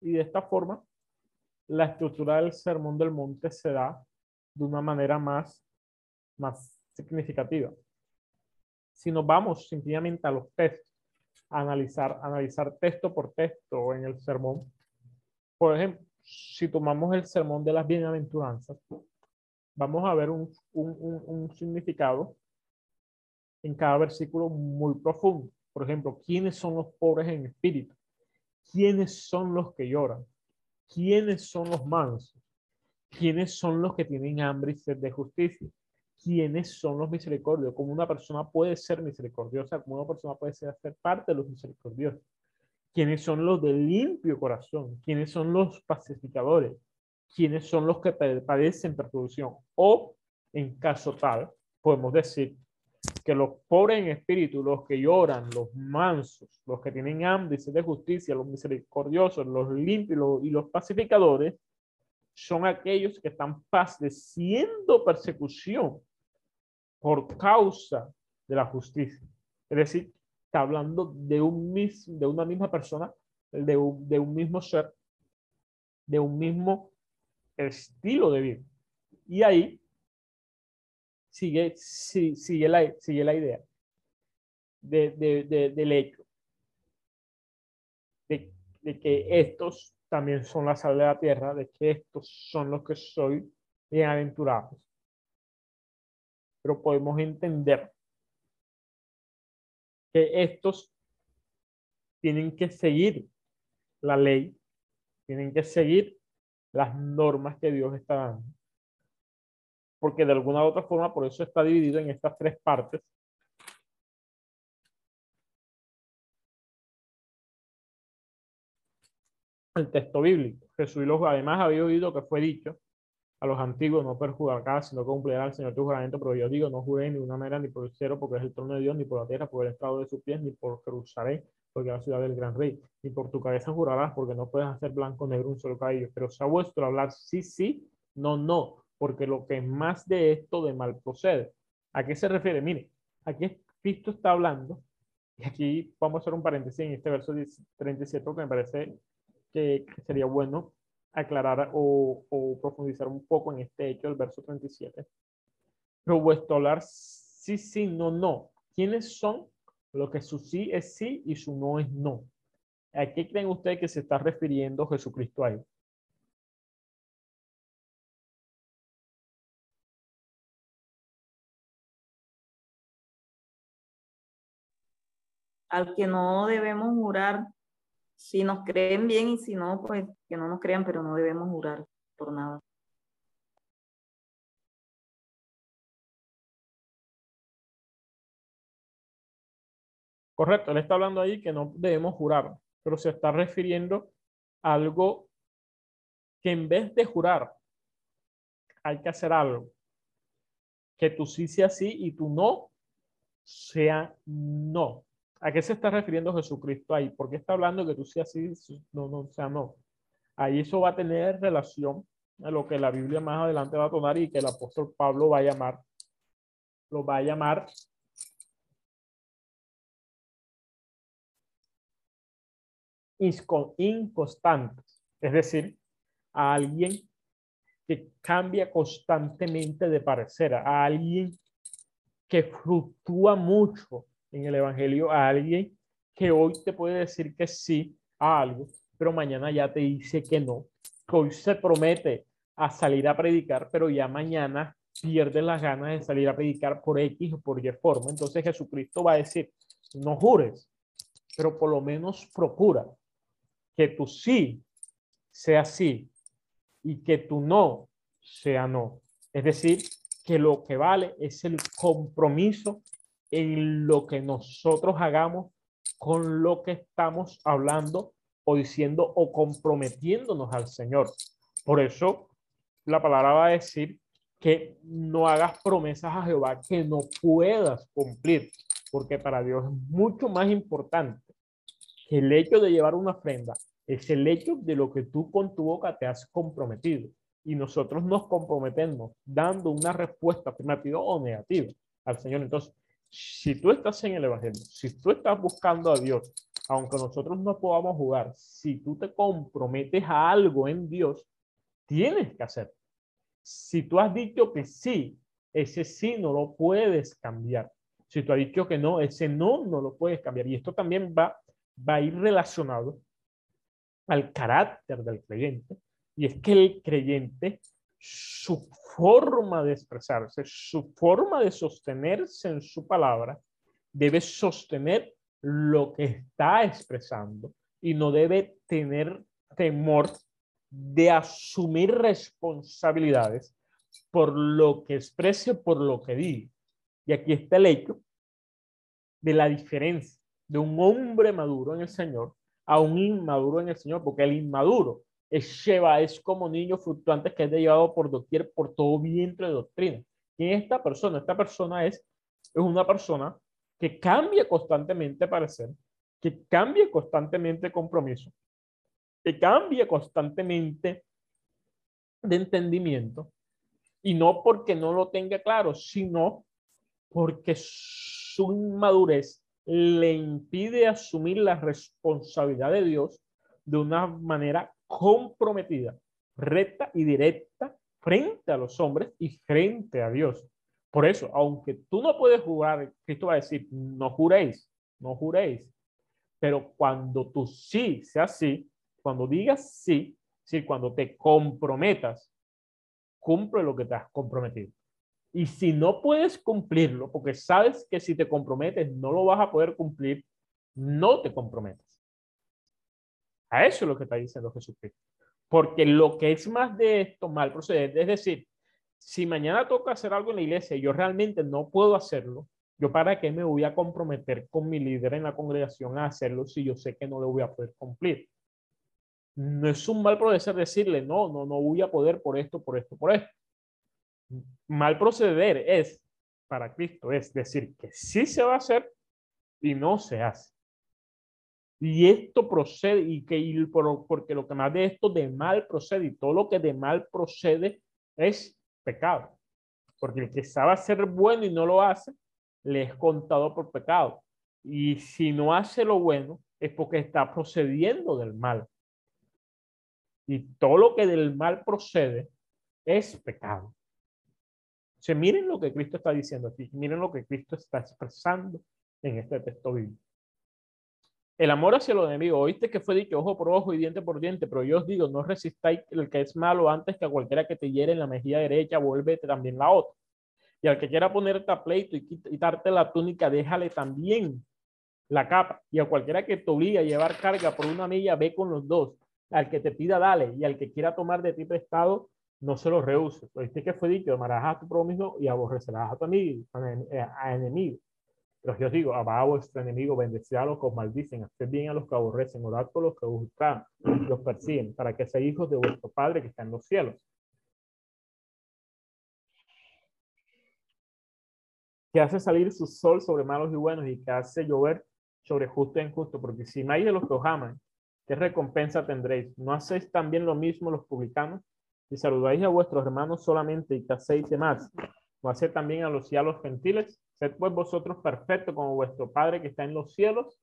Y de esta forma, la estructura del sermón del monte se da de una manera más, más significativa. Si nos vamos simplemente a los textos, analizar, analizar texto por texto en el sermón. Por ejemplo, si tomamos el sermón de las bienaventuranzas, vamos a ver un, un, un, significado en cada versículo muy profundo. Por ejemplo, ¿quiénes son los pobres en espíritu? ¿quiénes son los que lloran? ¿Quiénes son los mansos? ¿Quiénes son los que tienen hambre y sed de justicia? ¿Quiénes son los misericordios? ¿Cómo una persona puede ser misericordiosa? ¿Cómo una persona puede ser, parte de los misericordiosos? ¿Quiénes son los de limpio corazón? ¿Quiénes son los pacificadores? ¿Quiénes son los que padecen persecución? O, en caso tal, podemos decir que los pobres en espíritu, los que lloran, los mansos, los que tienen hambre y sed de justicia, los misericordiosos, los limpios y los pacificadores, son aquellos que están padeciendo persecución por causa de la justicia. Es decir, está hablando de, un mismo, de una misma persona, de un, de un mismo ser, de un mismo estilo de vida. Y ahí sigue, sigue, la, sigue la idea de, de, del hecho de, de, que estos también son la sal de la tierra, de que estos son los que soy bienaventurados. Pero podemos entender que estos tienen que seguir la ley, tienen que seguir las normas que Dios está dando porque de alguna u otra forma, por eso está dividido en estas tres partes. El texto bíblico. Jesús los, además había oído que fue dicho a los antiguos, no perjudicar, sino que cumplirá el Señor tu juramento, pero yo digo, no juré ni una manera, ni por el cielo, porque es el trono de Dios, ni por la tierra, por el estado de sus pies, ni por Jerusalén, porque es la ciudad del gran rey, ni por tu cabeza jurarás, porque no puedes hacer blanco negro un solo cabello, pero sea vuestro hablar sí, sí, no, no, porque lo que más de esto de mal procede. ¿A qué se refiere? Mire, aquí Cristo está hablando, y aquí vamos a hacer un paréntesis en este verso 37, porque me parece que sería bueno aclarar o, profundizar un poco en este hecho del verso 37. Pero vuestro hablar sí, sí, no, no. ¿Quiénes son? Lo que su sí es sí y su no es no. ¿A qué creen ustedes que se está refiriendo Jesucristo ahí? al que no debemos jurar, si nos creen bien y si no, pues que no nos crean, pero no debemos jurar por nada. Correcto, él está hablando ahí que no debemos jurar, pero se está refiriendo a algo que en vez de jurar, hay que hacer algo. Que tú sí sea sí y tú no sea no. ¿A qué se está refiriendo Jesucristo ahí? ¿Por qué está hablando que tú seas así? No, no, o sea, no. Ahí eso va a tener relación a lo que la Biblia más adelante va a tomar y que el apóstol Pablo va a llamar, lo va a llamar inconstantes. Es decir, a alguien que cambia constantemente de parecer, a alguien que fluctúa mucho en el Evangelio a alguien que hoy te puede decir que sí a algo, pero mañana ya te dice que no, que hoy se promete a salir a predicar, pero ya mañana pierde las ganas de salir a predicar por X o por Y forma. Entonces Jesucristo va a decir, no jures, pero por lo menos procura que tu sí sea sí y que tu no sea no. Es decir, que lo que vale es el compromiso en lo que nosotros hagamos con lo que estamos hablando o diciendo o comprometiéndonos al Señor. Por eso la palabra va a decir que no hagas promesas a Jehová que no puedas cumplir, porque para Dios es mucho más importante que el hecho de llevar una ofrenda es el hecho de lo que tú con tu boca te has comprometido. Y nosotros nos comprometemos dando una respuesta afirmativa o negativa al Señor. Entonces, si tú estás en el Evangelio, si tú estás buscando a Dios, aunque nosotros no podamos jugar, si tú te comprometes a algo en Dios, tienes que hacer. Si tú has dicho que sí, ese sí no lo puedes cambiar. Si tú has dicho que no, ese no no lo puedes cambiar. Y esto también va, va a ir relacionado al carácter del creyente. Y es que el creyente su forma de expresarse, su forma de sostenerse en su palabra, debe sostener lo que está expresando y no debe tener temor de asumir responsabilidades por lo que exprese, por lo que diga. Y aquí está el hecho de la diferencia de un hombre maduro en el Señor a un inmaduro en el Señor, porque el inmaduro es lleva, es como niño fluctuante que es llevado por doquier, por todo vientre de doctrina. ¿Quién es esta persona? Esta persona es, es una persona que cambia constantemente parecer, que cambia constantemente compromiso, que cambia constantemente de entendimiento, y no porque no lo tenga claro, sino porque su inmadurez le impide asumir la responsabilidad de Dios de una manera comprometida, recta y directa frente a los hombres y frente a Dios. Por eso, aunque tú no puedes jurar, Cristo va a decir, no juréis, no juréis. Pero cuando tú sí seas sí, cuando digas sí, sí, cuando te comprometas, cumple lo que te has comprometido. Y si no puedes cumplirlo, porque sabes que si te comprometes no lo vas a poder cumplir, no te comprometas. Eso es lo que está diciendo Jesucristo. Porque lo que es más de esto mal proceder, es decir, si mañana toca hacer algo en la iglesia y yo realmente no puedo hacerlo, yo para qué me voy a comprometer con mi líder en la congregación a hacerlo si yo sé que no lo voy a poder cumplir. No es un mal proceder decirle, no, no, no voy a poder por esto, por esto, por esto mal proceder es, para Cristo, es decir, que sí se va a hacer y no se hace. Y esto procede, y que porque lo que más de esto de mal procede, y todo lo que de mal procede es pecado. Porque el que sabe ser bueno y no lo hace, le es contado por pecado. Y si no hace lo bueno, es porque está procediendo del mal. Y todo lo que del mal procede es pecado miren lo que Cristo está diciendo aquí, miren lo que Cristo está expresando en este texto bíblico. El amor hacia los enemigos, oíste que fue dicho ojo por ojo y diente por diente, pero yo os digo, no resistáis el que es malo antes que a cualquiera que te hiere en la mejilla derecha, vuélvete también la otra. Y al que quiera ponerte a pleito y quitarte la túnica, déjale también la capa. Y a cualquiera que te obligue a llevar carga por una milla, ve con los dos. Al que te pida, dale. Y al que quiera tomar de ti prestado, no se lo rehúses. Oíste que fue dicho, amarás a tu prójimo y aborrecerás a tu amigo, a, enemigo. Pero yo os digo, amad a vuestro enemigo, bendecid a los que os maldicen, haced bien a los que aborrecen, orad por los que os los persiguen, para que sean hijos de vuestro Padre que está en los cielos. Que hace salir su sol sobre malos y buenos y que hace llover sobre justo e injusto, porque si no hay de los que os aman, ¿qué recompensa tendréis? ¿No hacéis también lo mismo los publicanos? Si saludáis a vuestros hermanos solamente y que hacéis demás, o hacer también a los cielos gentiles, sed pues vosotros perfectos como vuestro Padre que está en los cielos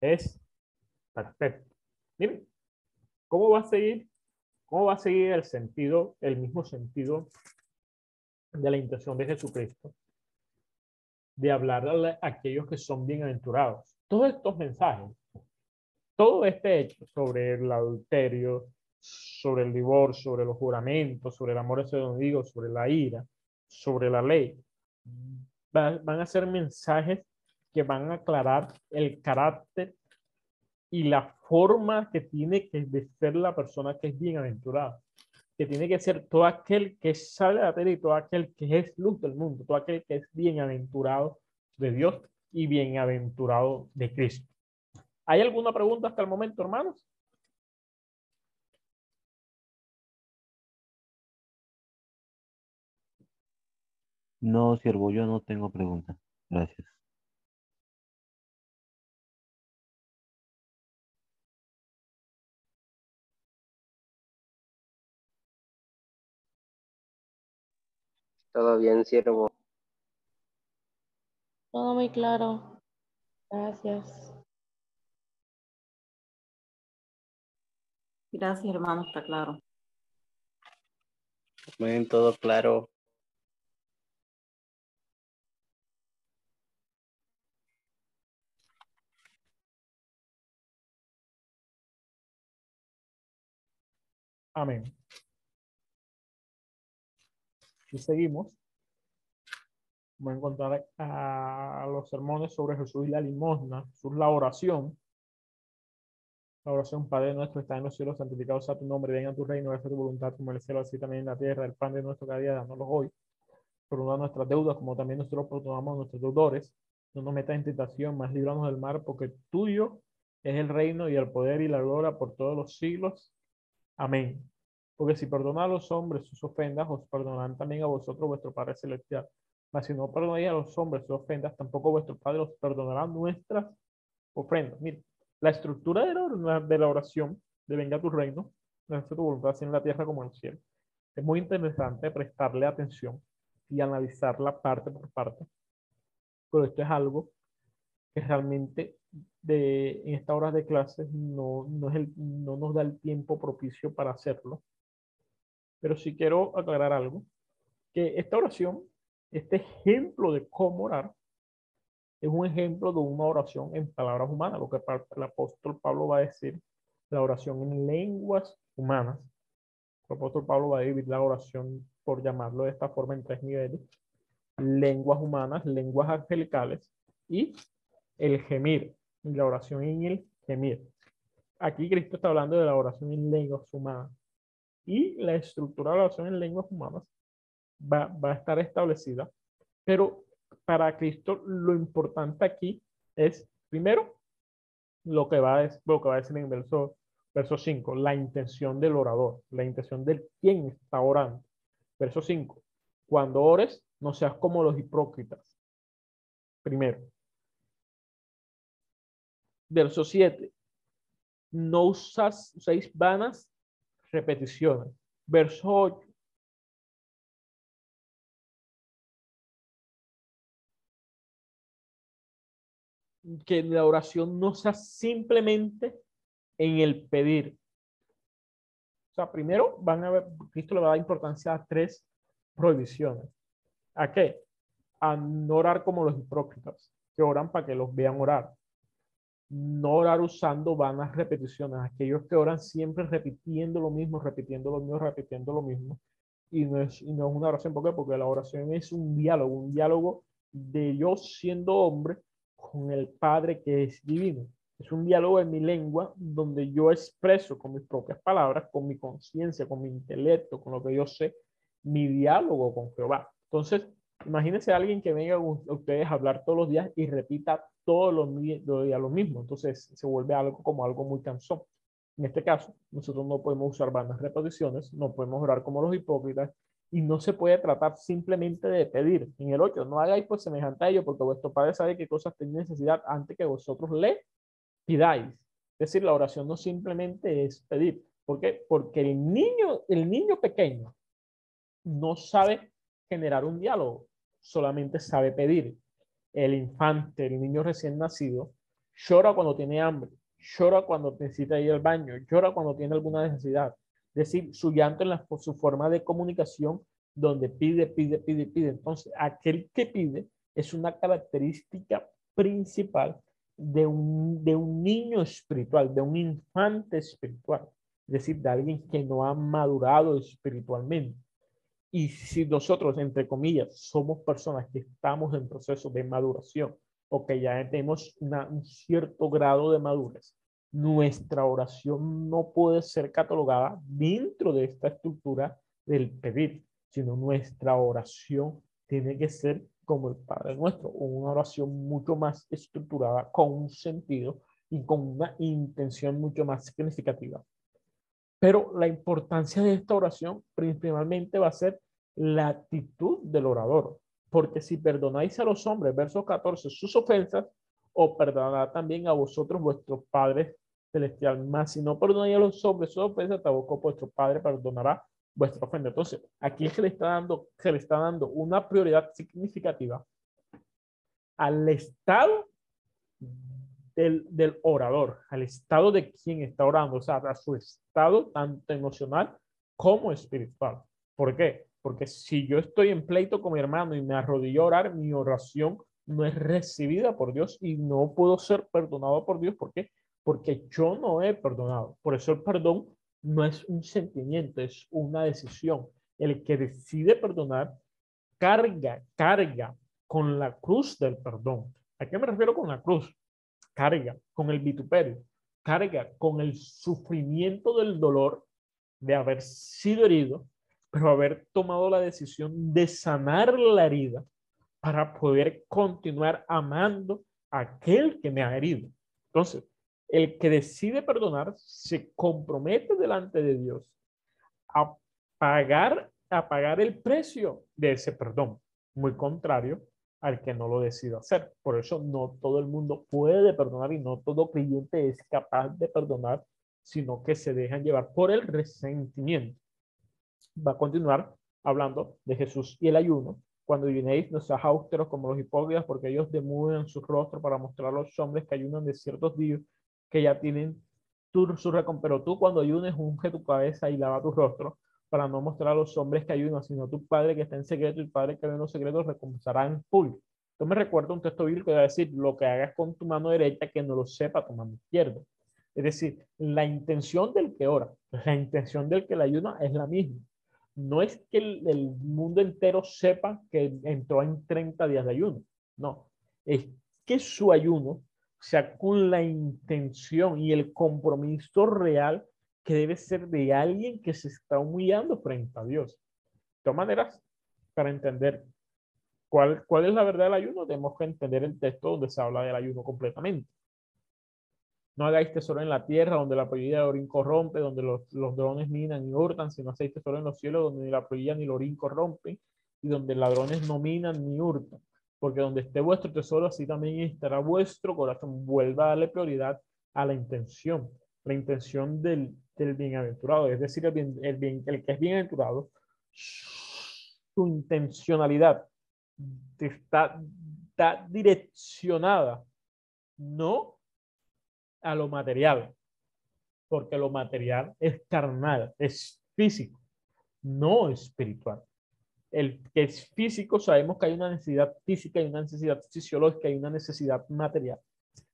es perfecto. Miren, ¿cómo va a seguir? ¿Cómo va a seguir el sentido, el mismo sentido de la intención de Jesucristo? De hablar a aquellos que son bienaventurados. Todos estos mensajes, todo este hecho sobre el adulterio, sobre el divorcio, sobre los juramentos, sobre el amor ese digo, sobre la ira, sobre la ley. Van a ser mensajes que van a aclarar el carácter y la forma que tiene que ser la persona que es bienaventurada. Que tiene que ser todo aquel que sale de la tierra y todo aquel que es luz del mundo, todo aquel que es bienaventurado de Dios y bienaventurado de Cristo. ¿Hay alguna pregunta hasta el momento, hermanos? No, siervo, yo no tengo pregunta. Gracias. Todo bien, siervo. Todo muy claro. Gracias. Gracias, hermano, está claro. Muy todo claro. Amén. Y seguimos. Vamos a encontrar a los sermones sobre Jesús y la limosna, Jesús la oración. La oración, Padre nuestro, está en los cielos, santificado sea tu nombre, venga tu reino, haga tu voluntad como en el cielo, así también en la tierra. El pan de nuestro cada día, dánoslo hoy. Perdona nuestras deudas, como también nosotros perdonamos a nuestros deudores. No nos metas en tentación, más libranos del mar, porque tuyo es el reino y el poder y la gloria por todos los siglos. Amén. Porque si perdona a los hombres sus ofendas, os perdonarán también a vosotros vuestro Padre Celestial. Mas si no perdonáis a los hombres sus ofendas, tampoco vuestro Padre os perdonará nuestras ofrendas. Mire, la estructura de la, oración de venga tu reino, nuestra tu voluntad así en la tierra como en el cielo. Es muy interesante prestarle atención y analizarla parte por parte. Pero esto es algo que realmente de, en estas horas de clases no, no, es el, no nos da el tiempo propicio para hacerlo. Pero sí quiero aclarar algo, que esta oración, este ejemplo de cómo orar, es un ejemplo de una oración en palabras humanas, lo que el apóstol Pablo va a decir, la oración en lenguas humanas. El apóstol Pablo va a dividir la oración, por llamarlo de esta forma, en tres niveles. Lenguas humanas, lenguas angelicales y el gemir, la oración en el gemir. Aquí Cristo está hablando de la oración en lenguas humanas. Y la estructura de la oración en lenguas humanas va, va a estar establecida, pero para Cristo lo importante aquí es, primero, lo que va a, lo que va a decir en el verso, verso 5, la intención del orador, la intención del quien está orando. Verso 5, cuando ores, no seas como los hipócritas. Primero. Verso 7, no usas, uséis vanas repeticiones. Verso 8, que la oración no sea simplemente en el pedir. O sea, primero van a ver, Cristo le va a dar importancia a tres prohibiciones. ¿A qué? A no orar como los hipócritas, que oran para que los vean orar. No orar usando vanas repeticiones, aquellos que oran siempre repitiendo lo mismo, repitiendo lo mismo, repitiendo lo mismo. Y no es, y no es una oración, ¿por qué? Porque la oración es un diálogo, un diálogo de yo siendo hombre con el Padre que es divino. Es un diálogo en mi lengua donde yo expreso con mis propias palabras, con mi conciencia, con mi intelecto, con lo que yo sé, mi diálogo con Jehová. Entonces, imagínense a alguien que venga a ustedes a hablar todos los días y repita todos los días lo mismo. Entonces, se vuelve algo como algo muy cansón. En este caso, nosotros no podemos usar bandas repeticiones, no podemos orar como los hipócritas y no se puede tratar simplemente de pedir. En el 8, no hagáis pues semejante a ello, porque vuestro Padre sabe qué cosas tenéis necesidad antes que vosotros le pidáis. Es decir, la oración no simplemente es pedir. ¿Por qué? Porque el niño, el niño pequeño no sabe generar un diálogo, solamente sabe pedir. El infante, el niño recién nacido, llora cuando tiene hambre, llora cuando necesita ir al baño, llora cuando tiene alguna necesidad decir, su llanto en la, su forma de comunicación, donde pide, pide, pide, pide. Entonces, aquel que pide es una característica principal de un, de un niño espiritual, de un infante espiritual, es decir, de alguien que no ha madurado espiritualmente. Y si nosotros, entre comillas, somos personas que estamos en proceso de maduración o que ya tenemos un cierto grado de madurez, nuestra oración no puede ser catalogada dentro de esta estructura del pedir, sino nuestra oración tiene que ser como el Padre nuestro, una oración mucho más estructurada, con un sentido y con una intención mucho más significativa. Pero la importancia de esta oración principalmente va a ser la actitud del orador, porque si perdonáis a los hombres, verso 14, sus ofensas, o perdonará también a vosotros vuestros padres celestial. Más si no perdonáis a los hombres su ofensa, tampoco vuestro Padre perdonará vuestra ofensa. Entonces, aquí se le está dando, se le está dando una prioridad significativa al estado del, orador, al estado de quien está orando, o sea, a su estado tanto emocional como espiritual. ¿Por qué? Porque si yo estoy en pleito con mi hermano y me arrodillo a orar, mi oración no es recibida por Dios y no puedo ser perdonado por Dios. ¿Por qué? porque yo no he perdonado. Por eso el perdón no es un sentimiento, es una decisión. El que decide perdonar carga, carga con la cruz del perdón. ¿A qué me refiero con la cruz? Carga con el vituperio. carga con el sufrimiento del dolor de haber sido herido, pero haber tomado la decisión de sanar la herida para poder continuar amando a aquel que me ha herido. Entonces, el que decide perdonar se compromete delante de Dios a pagar, a pagar el precio de ese perdón. Muy contrario al que no lo decide hacer. Por eso no todo el mundo puede perdonar y no todo creyente es capaz de perdonar, sino que se dejan llevar por el resentimiento. Va a continuar hablando de Jesús y el ayuno. Cuando ayunéis, no seas austeros como los hipócritas, porque ellos demudan su rostro para mostrar a los hombres que ayunan de ciertos días que ya tienen tu, su recompensa. Pero tú cuando ayunes, unge tu cabeza y lava tu rostro para no mostrar a los hombres que ayunan, sino tu Padre que está en secreto y el Padre que ve los secretos recompensará en público. Esto me recuerda un texto bíblico que va a decir, lo que hagas con tu mano derecha, que no lo sepa tu mano izquierda. Es decir, la intención del que ora, la intención del que le ayuda es la misma. No es que el, el mundo entero sepa que entró en 30 días de ayuno. No, es que su ayuno sea con la intención y el compromiso real que debe ser de alguien que se está humillando frente a Dios. De todas maneras, para entender cuál, cuál es la verdad del ayuno, tenemos que entender el texto donde se habla del ayuno completamente. No hagáis tesoro en la tierra, donde la polilla de orín corrompe, donde los, los drones minan y hurtan, sino hacéis tesoro en los cielos, donde ni la polilla ni el orín corrompen, y donde ladrones no minan ni hurtan. Porque donde esté vuestro tesoro, así también estará vuestro corazón. Vuelva a darle prioridad a la intención, la intención del, del bienaventurado, es decir, el, bien, el, bien, el que es bienaventurado, su intencionalidad está, está direccionada no a lo material, porque lo material es carnal, es físico, no espiritual. El que es físico, sabemos que hay una necesidad física, hay una necesidad fisiológica, hay una necesidad material,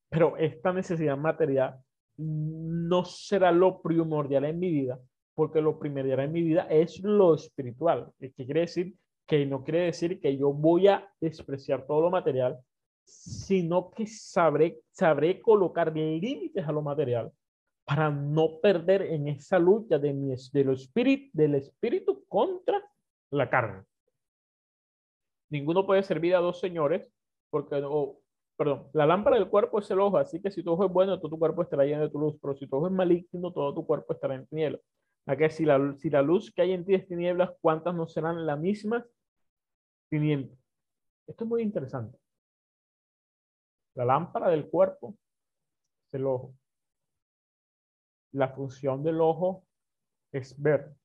pero esta necesidad material no será lo primordial en mi vida, porque lo primordial en mi vida es lo espiritual. ¿Qué quiere decir? Que no quiere decir que yo voy a despreciar todo lo material, sino que sabré, sabré colocar límites a lo material para no perder en esa lucha de mi, de lo espíritu, del espíritu contra la carne. Ninguno puede servir a dos señores, porque o, perdón, la lámpara del cuerpo es el ojo, así que si tu ojo es bueno, todo tu cuerpo estará lleno de tu luz, pero si tu ojo es maligno, todo tu cuerpo estará en tinieblas. ¿A que si la, si la luz que hay en ti es tinieblas, ¿cuántas no serán la misma tinieblas? Esto es muy interesante. La lámpara del cuerpo es el ojo. La función del ojo es ver.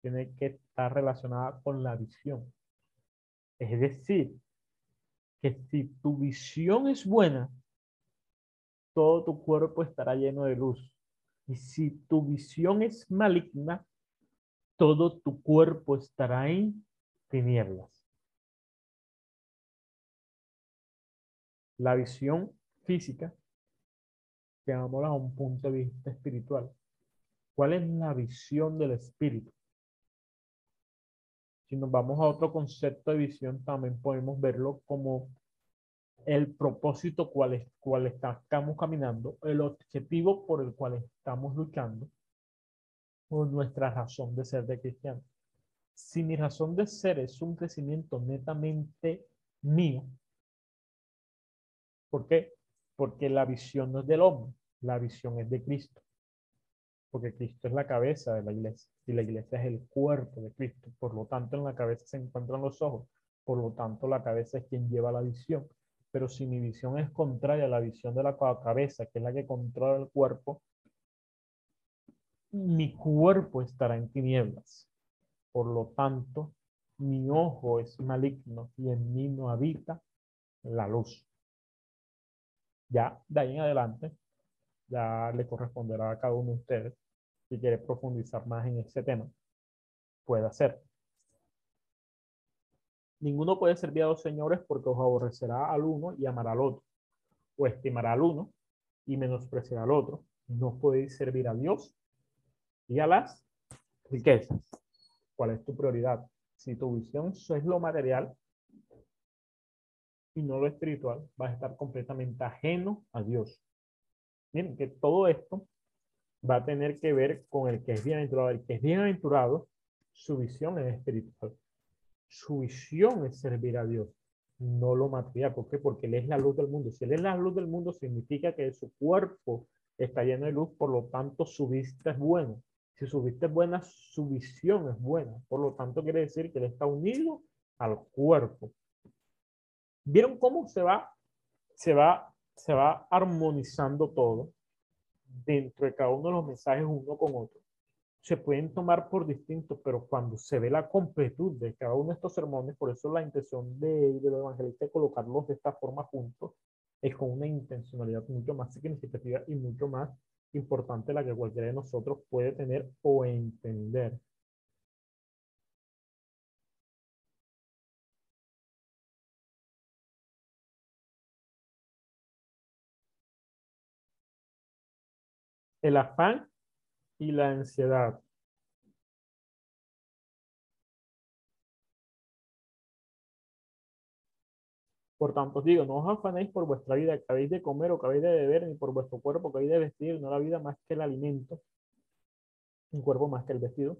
Tiene que estar relacionada con la visión. Es decir, que si tu visión es buena, todo tu cuerpo estará lleno de luz. Y si tu visión es maligna, todo tu cuerpo estará en tinieblas. La visión física, llevámosla a un punto de vista espiritual. ¿Cuál es la visión del espíritu? Si nos vamos a otro concepto de visión, también podemos verlo como el propósito cual, cual estamos caminando, el objetivo por el cual estamos luchando, o nuestra razón de ser de cristiano. Si mi razón de ser es un crecimiento netamente mío, ¿por qué? Porque la visión no es del hombre, la visión es de Cristo porque Cristo es la cabeza de la iglesia y la iglesia es el cuerpo de Cristo. Por lo tanto, en la cabeza se encuentran los ojos. Por lo tanto, la cabeza es quien lleva la visión. Pero si mi visión es contraria a la visión de la cabeza, que es la que controla el cuerpo, mi cuerpo estará en tinieblas. Por lo tanto, mi ojo es maligno y en mí no habita la luz. Ya, de ahí en adelante, ya le corresponderá a cada uno de ustedes si quiere profundizar más en ese tema. Puede hacer. Ninguno puede servir a dos señores porque os aborrecerá al uno y amará al otro, o estimará al uno y menospreciará al otro. No podéis servir a Dios y a las riquezas. ¿Cuál es tu prioridad? Si tu visión es lo material y no lo espiritual, vas a estar completamente ajeno a Dios. Miren que todo esto va a tener que ver con el que es bienaventurado. El que es bienaventurado, su visión es espiritual. Su visión es servir a Dios, no lo material. ¿Por qué? Porque Él es la luz del mundo. Si Él es la luz del mundo, significa que su cuerpo está lleno de luz, por lo tanto su vista es buena. Si su vista es buena, su visión es buena. Por lo tanto, quiere decir que Él está unido al cuerpo. ¿Vieron cómo se va, se va, se va armonizando todo dentro de cada uno de los mensajes uno con otro? Se pueden tomar por distintos, pero cuando se ve la completud de cada uno de estos sermones, por eso la intención de, de los evangelistas de colocarlos de esta forma juntos, es con una intencionalidad mucho más significativa y mucho más importante la que cualquiera de nosotros puede tener o entender. El afán y la ansiedad. Por tanto, digo, no os afanéis por vuestra vida, que habéis de comer o que habéis de beber, ni por vuestro cuerpo que habéis de vestir, no la vida más que el alimento, un cuerpo más que el vestido.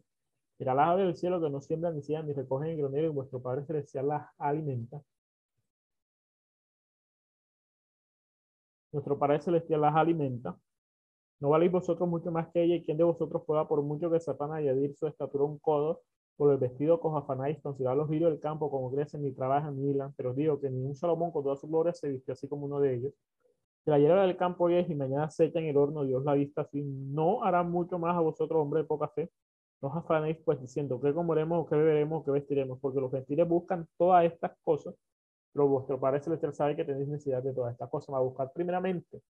Mira las aves del cielo que no siembran ni siembran ni recogen en granero y vuestro Padre Celestial las alimenta. Nuestro Padre Celestial las alimenta. ¿No valéis vosotros mucho más que ella? ¿Y quién de vosotros pueda, por mucho que sepan añadir su estatura un codo, por el vestido que os afanáis, considerad los vídeos del campo, como crecen, ni trabajan, ni hilan? Pero os digo que ni un Salomón con toda su gloria se vistió así como uno de ellos. Si la hierba del campo hoy es y mañana se echa en el horno, Dios la vista así, ¿no hará mucho más a vosotros, hombre de poca fe? No os afanéis pues diciendo, ¿qué comeremos, qué beberemos, qué vestiremos? Porque los gentiles buscan todas estas cosas, pero vuestro Padre Celestial sabe que tenéis necesidad de todas estas cosas. Va a buscar primeramente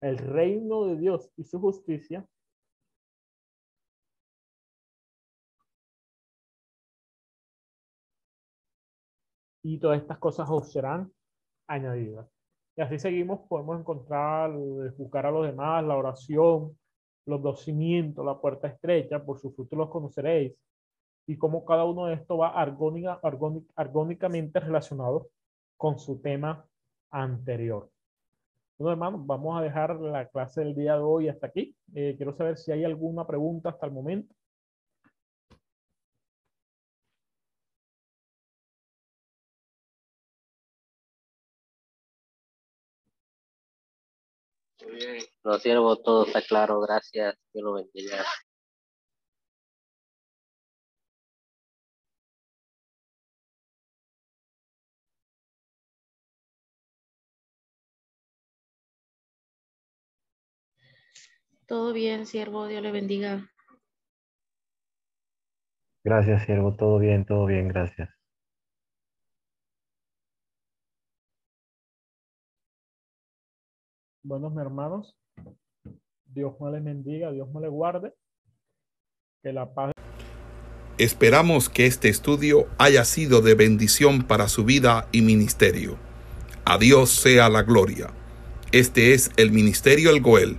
el reino de Dios y su justicia, y todas estas cosas os serán añadidas. Y así seguimos, podemos encontrar, buscar a los demás, la oración, los dos cimientos, la puerta estrecha, por sus frutos los conoceréis, y cómo cada uno de estos va argónica, argónicamente relacionado con su tema anterior. Bueno, hermanos, vamos a dejar la clase del día de hoy hasta aquí. Eh, quiero saber si hay alguna pregunta hasta el momento. Muy bien. Lo siervo, todo está claro. Gracias. Dios lo bendiga. Todo bien, siervo, Dios le bendiga. Gracias, siervo. Todo bien, todo bien, gracias. Buenos hermanos, Dios me les bendiga, Dios me les guarde. Que la paz. Esperamos que este estudio haya sido de bendición para su vida y ministerio. A Dios sea la gloria. Este es el Ministerio El Goel,